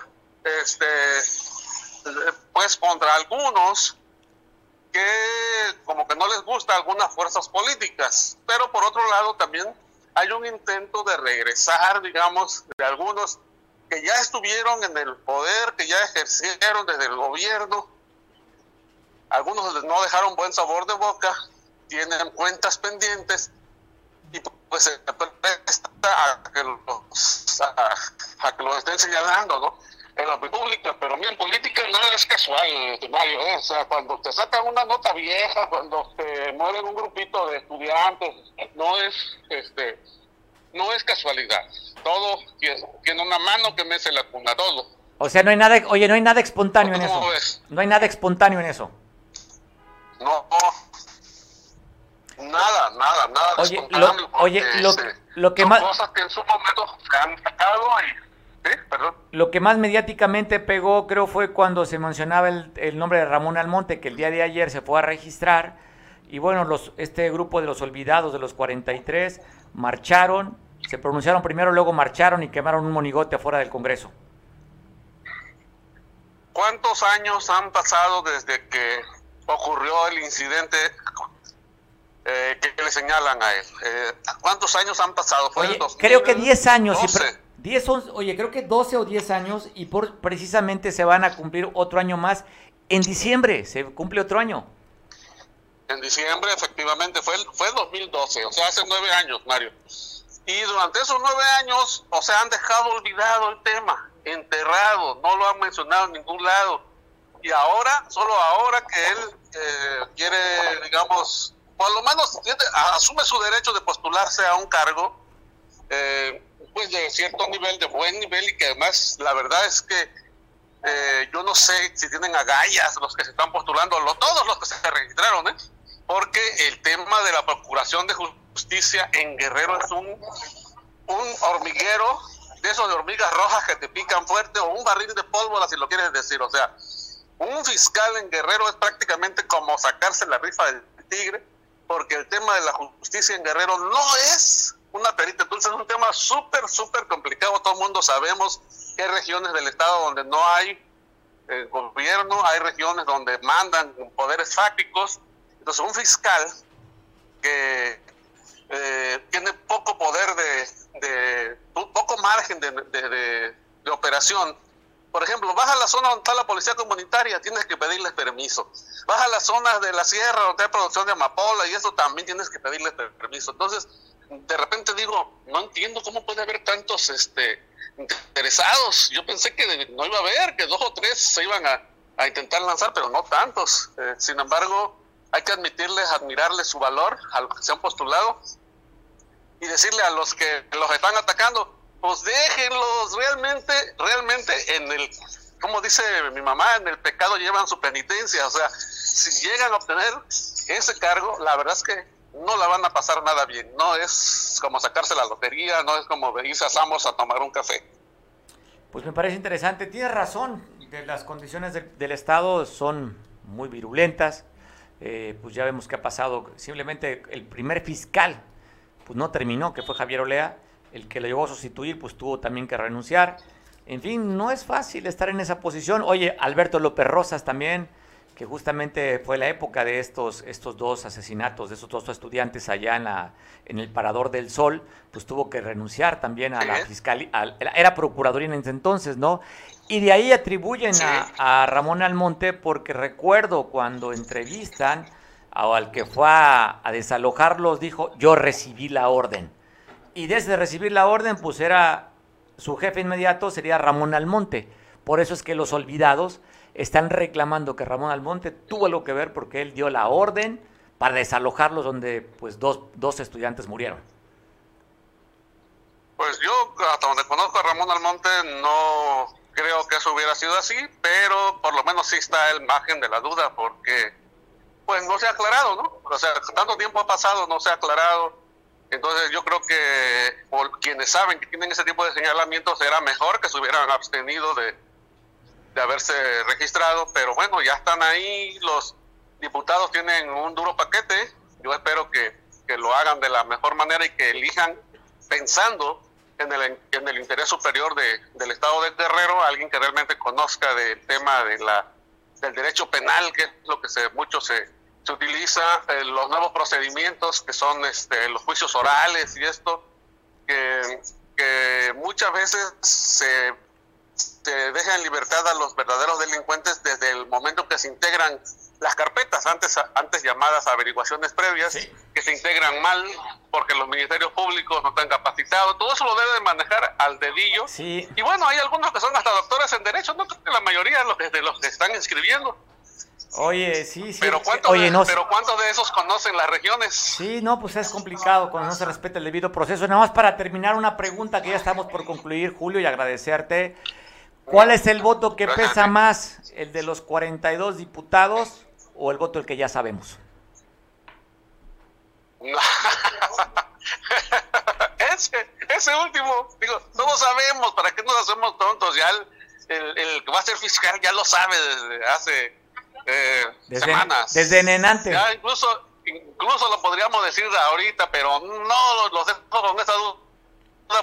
este, eh, pues contra algunos que como que no les gusta algunas fuerzas políticas, pero por otro lado también hay un intento de regresar, digamos, de algunos que ya estuvieron en el poder, que ya ejercieron desde el gobierno, algunos no dejaron buen sabor de boca, tienen cuentas pendientes y pues se presta a que los, a, a que los estén señalando, ¿no? En la pública, pero mira, en política nada es casual, Mario, ¿eh? o sea, cuando te sacan una nota vieja, cuando te mueven un grupito de estudiantes, no es, este, no es casualidad, todo tiene, una mano que mece la cuna, todo. O sea, no hay nada, oye, no hay nada espontáneo en ¿Cómo eso. ves? No hay nada espontáneo en eso. No, nada, nada, nada. Oye, espontáneo, lo- oye, lo- este, lo que son más- cosas que en su momento se han sacado y, ¿sí? Perdón. Lo que más mediáticamente pegó, creo, fue cuando se mencionaba el, el nombre de Ramón Almonte, que el día de ayer se fue a registrar. Y bueno, los, este grupo de los olvidados, de los 43, marcharon, se pronunciaron primero, luego marcharon y quemaron un monigote afuera del Congreso. ¿Cuántos años han pasado desde que ocurrió el incidente eh, que le señalan a él? Eh, ¿Cuántos años han pasado? Fue Oye, el 2012. creo que 10 años. y pre- 10, 11, oye, creo que 12 o 10 años y por, precisamente se van a cumplir otro año más. En diciembre se cumple otro año. En diciembre, efectivamente, fue fue el 2012, o sea, hace nueve años, Mario. Y durante esos nueve años, o sea, han dejado olvidado el tema, enterrado, no lo han mencionado en ningún lado. Y ahora, solo ahora que él eh, quiere, digamos, por lo menos asume su derecho de postularse a un cargo, eh, pues de cierto nivel, de buen nivel, y que además la verdad es que eh, yo no sé si tienen agallas los que se están postulando, lo- todos los que se registraron, ¿eh? porque el tema de la procuración de justicia en Guerrero es un, un hormiguero de esos de hormigas rojas que te pican fuerte o un barril de pólvora si lo quieres decir, o sea, un fiscal en Guerrero es prácticamente como sacarse la rifa del tigre, porque el tema de la justicia en Guerrero no es una perita, entonces es un tema súper, súper complicado, todo el mundo sabemos que hay regiones del estado donde no hay eh, gobierno, hay regiones donde mandan poderes fácticos, entonces un fiscal que eh, tiene poco poder de, poco margen de, de- de- operación. Por ejemplo, vas a la zona donde está la policía comunitaria, tienes que pedirles permiso. Vas a las zonas de la sierra donde hay producción de amapola y eso también tienes que pedirles per- permiso. Entonces, de repente digo, no entiendo cómo puede haber tantos este, interesados. Yo pensé que no iba a haber, que dos o tres se iban a, a intentar lanzar, pero no tantos. Eh, sin embargo, hay que admitirles, admirarles su valor a los que se han postulado y decirle a los que los están atacando, pues déjenlos realmente, realmente en el, como dice mi mamá, en el pecado llevan su penitencia, o sea, si llegan a obtener ese cargo, la verdad es que no la van a pasar nada bien, no es como sacarse la lotería, no es como irse a Samos a tomar un café. Pues me parece interesante. Tienes razón, las condiciones del- Estado son muy virulentas. Eh, pues ya vemos que ha pasado. Simplemente el primer fiscal pues no terminó, que fue Javier Olea. El que lo llegó a sustituir pues tuvo también que renunciar. En fin, no es fácil estar en esa posición. Oye, Alberto López Rosas también, que justamente fue la época de estos, estos dos asesinatos, de esos dos estudiantes allá en, la, en el Parador del Sol, pues tuvo que renunciar también a la fiscalía, era procuraduría en ese entonces, ¿no? Y de ahí atribuyen a, a Ramón Almonte porque recuerdo cuando entrevistan a- al que fue a, a desalojarlos, dijo, yo recibí la orden. Y desde recibir la orden, pues era su jefe inmediato sería Ramón Almonte. Por eso es que los olvidados están reclamando que Ramón Almonte tuvo algo que ver porque él dio la orden para desalojarlos donde pues dos, dos estudiantes murieron. Pues yo, hasta donde conozco a Ramón Almonte, no creo que eso hubiera sido así, pero por lo menos sí está el margen de la duda, porque pues no se ha aclarado, ¿no? O sea, tanto tiempo ha pasado, no se ha aclarado. Entonces yo creo que por quienes saben que tienen ese tipo de señalamientos será mejor que se hubieran abstenido de, de haberse registrado, pero bueno, ya están ahí, los diputados tienen un duro paquete, yo espero que, que lo hagan de la mejor manera y que elijan pensando en el, en el interés superior de, del Estado de Guerrero, alguien que realmente conozca del tema de la, del derecho penal, que es lo que se, mucho se, se utiliza, eh, los nuevos procedimientos que son este, los juicios orales y esto, que, que muchas veces se, se deja en libertad a los verdaderos delincuentes desde el momento que se integran las carpetas, antes, antes llamadas averiguaciones previas, que se integran mal porque los ministerios públicos no están capacitados, todo eso lo debe de manejar al dedillo. Sí. Y bueno, hay algunos que son hasta doctores en Derecho, no creo que la mayoría de los que, de los que están inscribiendo. Oye, sí, sí. Pero ¿cuántos, Oye, de, no, pero ¿cuántos de esos conocen las regiones? Sí, no, pues es complicado cuando no se respeta el debido proceso. Nada más para terminar una pregunta que ya estamos por concluir, Julio, y agradecerte. ¿Cuál es el voto que pesa más, el de los 42 diputados o el voto el que ya sabemos? ese, ese último, digo, todos sabemos, ¿para qué nos hacemos tontos? Ya el, el, el que va a ser fiscal ya lo sabe desde hace eh, Desde, semanas. desde Nenante. Ya incluso, incluso lo podríamos decir ahorita, pero no los dejo con esa duda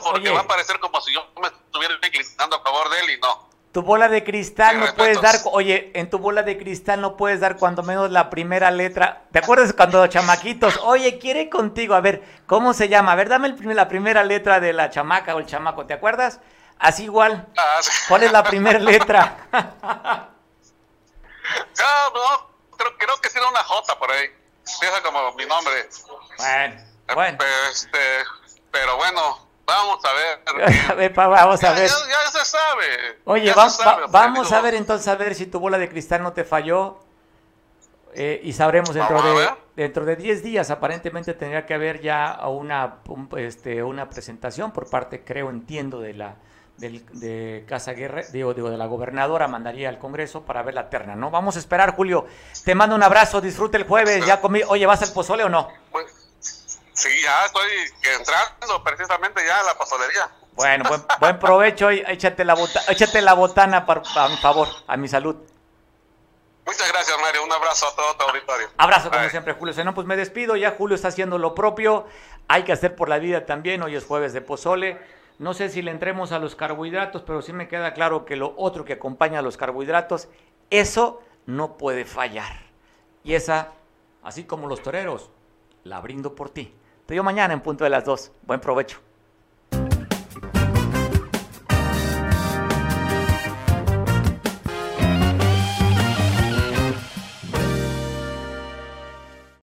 porque Oye. va a parecer como si yo me estuviera inclinando a favor de él y no. Tu bola de cristal no puedes dar, oye, en tu bola de cristal no puedes dar cuando menos la primera letra. ¿Te acuerdas cuando los chamaquitos, oye, quiere contigo? A ver, ¿cómo se llama? A ver, dame el primer- la primera letra de la chamaca o el chamaco, ¿te acuerdas? Así igual. Ah, sí. ¿Cuál es la primera letra? Ah, no, creo, creo que tiene una J por ahí. Empieza como mi nombre. bueno, bueno. Este, pero bueno, vamos a ver. A ver, pa- vamos a ver. ya- ya se sabe. Oye, ya va- se sabe, va- porque vamos a ver entonces a ver si tu bola de cristal no te falló. eh, y sabremos dentro de dentro de 10 días aparentemente tendría que haber ya una un- este, una presentación por parte creo entiendo de la del, de Casa Guerra, digo, digo de la gobernadora mandaría al Congreso para ver la terna, ¿no? Vamos a esperar, Julio. Te mando un abrazo, disfruta el jueves, ya comí. Oye, ¿vas al pozole o no? Sí, ya estoy entrando precisamente ya a la pasolería. Bueno, buen, buen provecho y échate la bota, échate la botana por, a mi favor, a mi salud. Muchas gracias, Mario. Un abrazo a todo tu auditorio. Abrazo como Bye. siempre, Julio. No, pues me despido. Ya Julio está haciendo lo propio. Hay que hacer por la vida también. Hoy es jueves de pozole. No sé si le entremos a los carbohidratos, pero sí me queda claro que lo otro que acompaña a los carbohidratos, eso no puede fallar. Y esa, así como los toreros, la brindo por ti. Te digo mañana en punto de las dos. Buen provecho.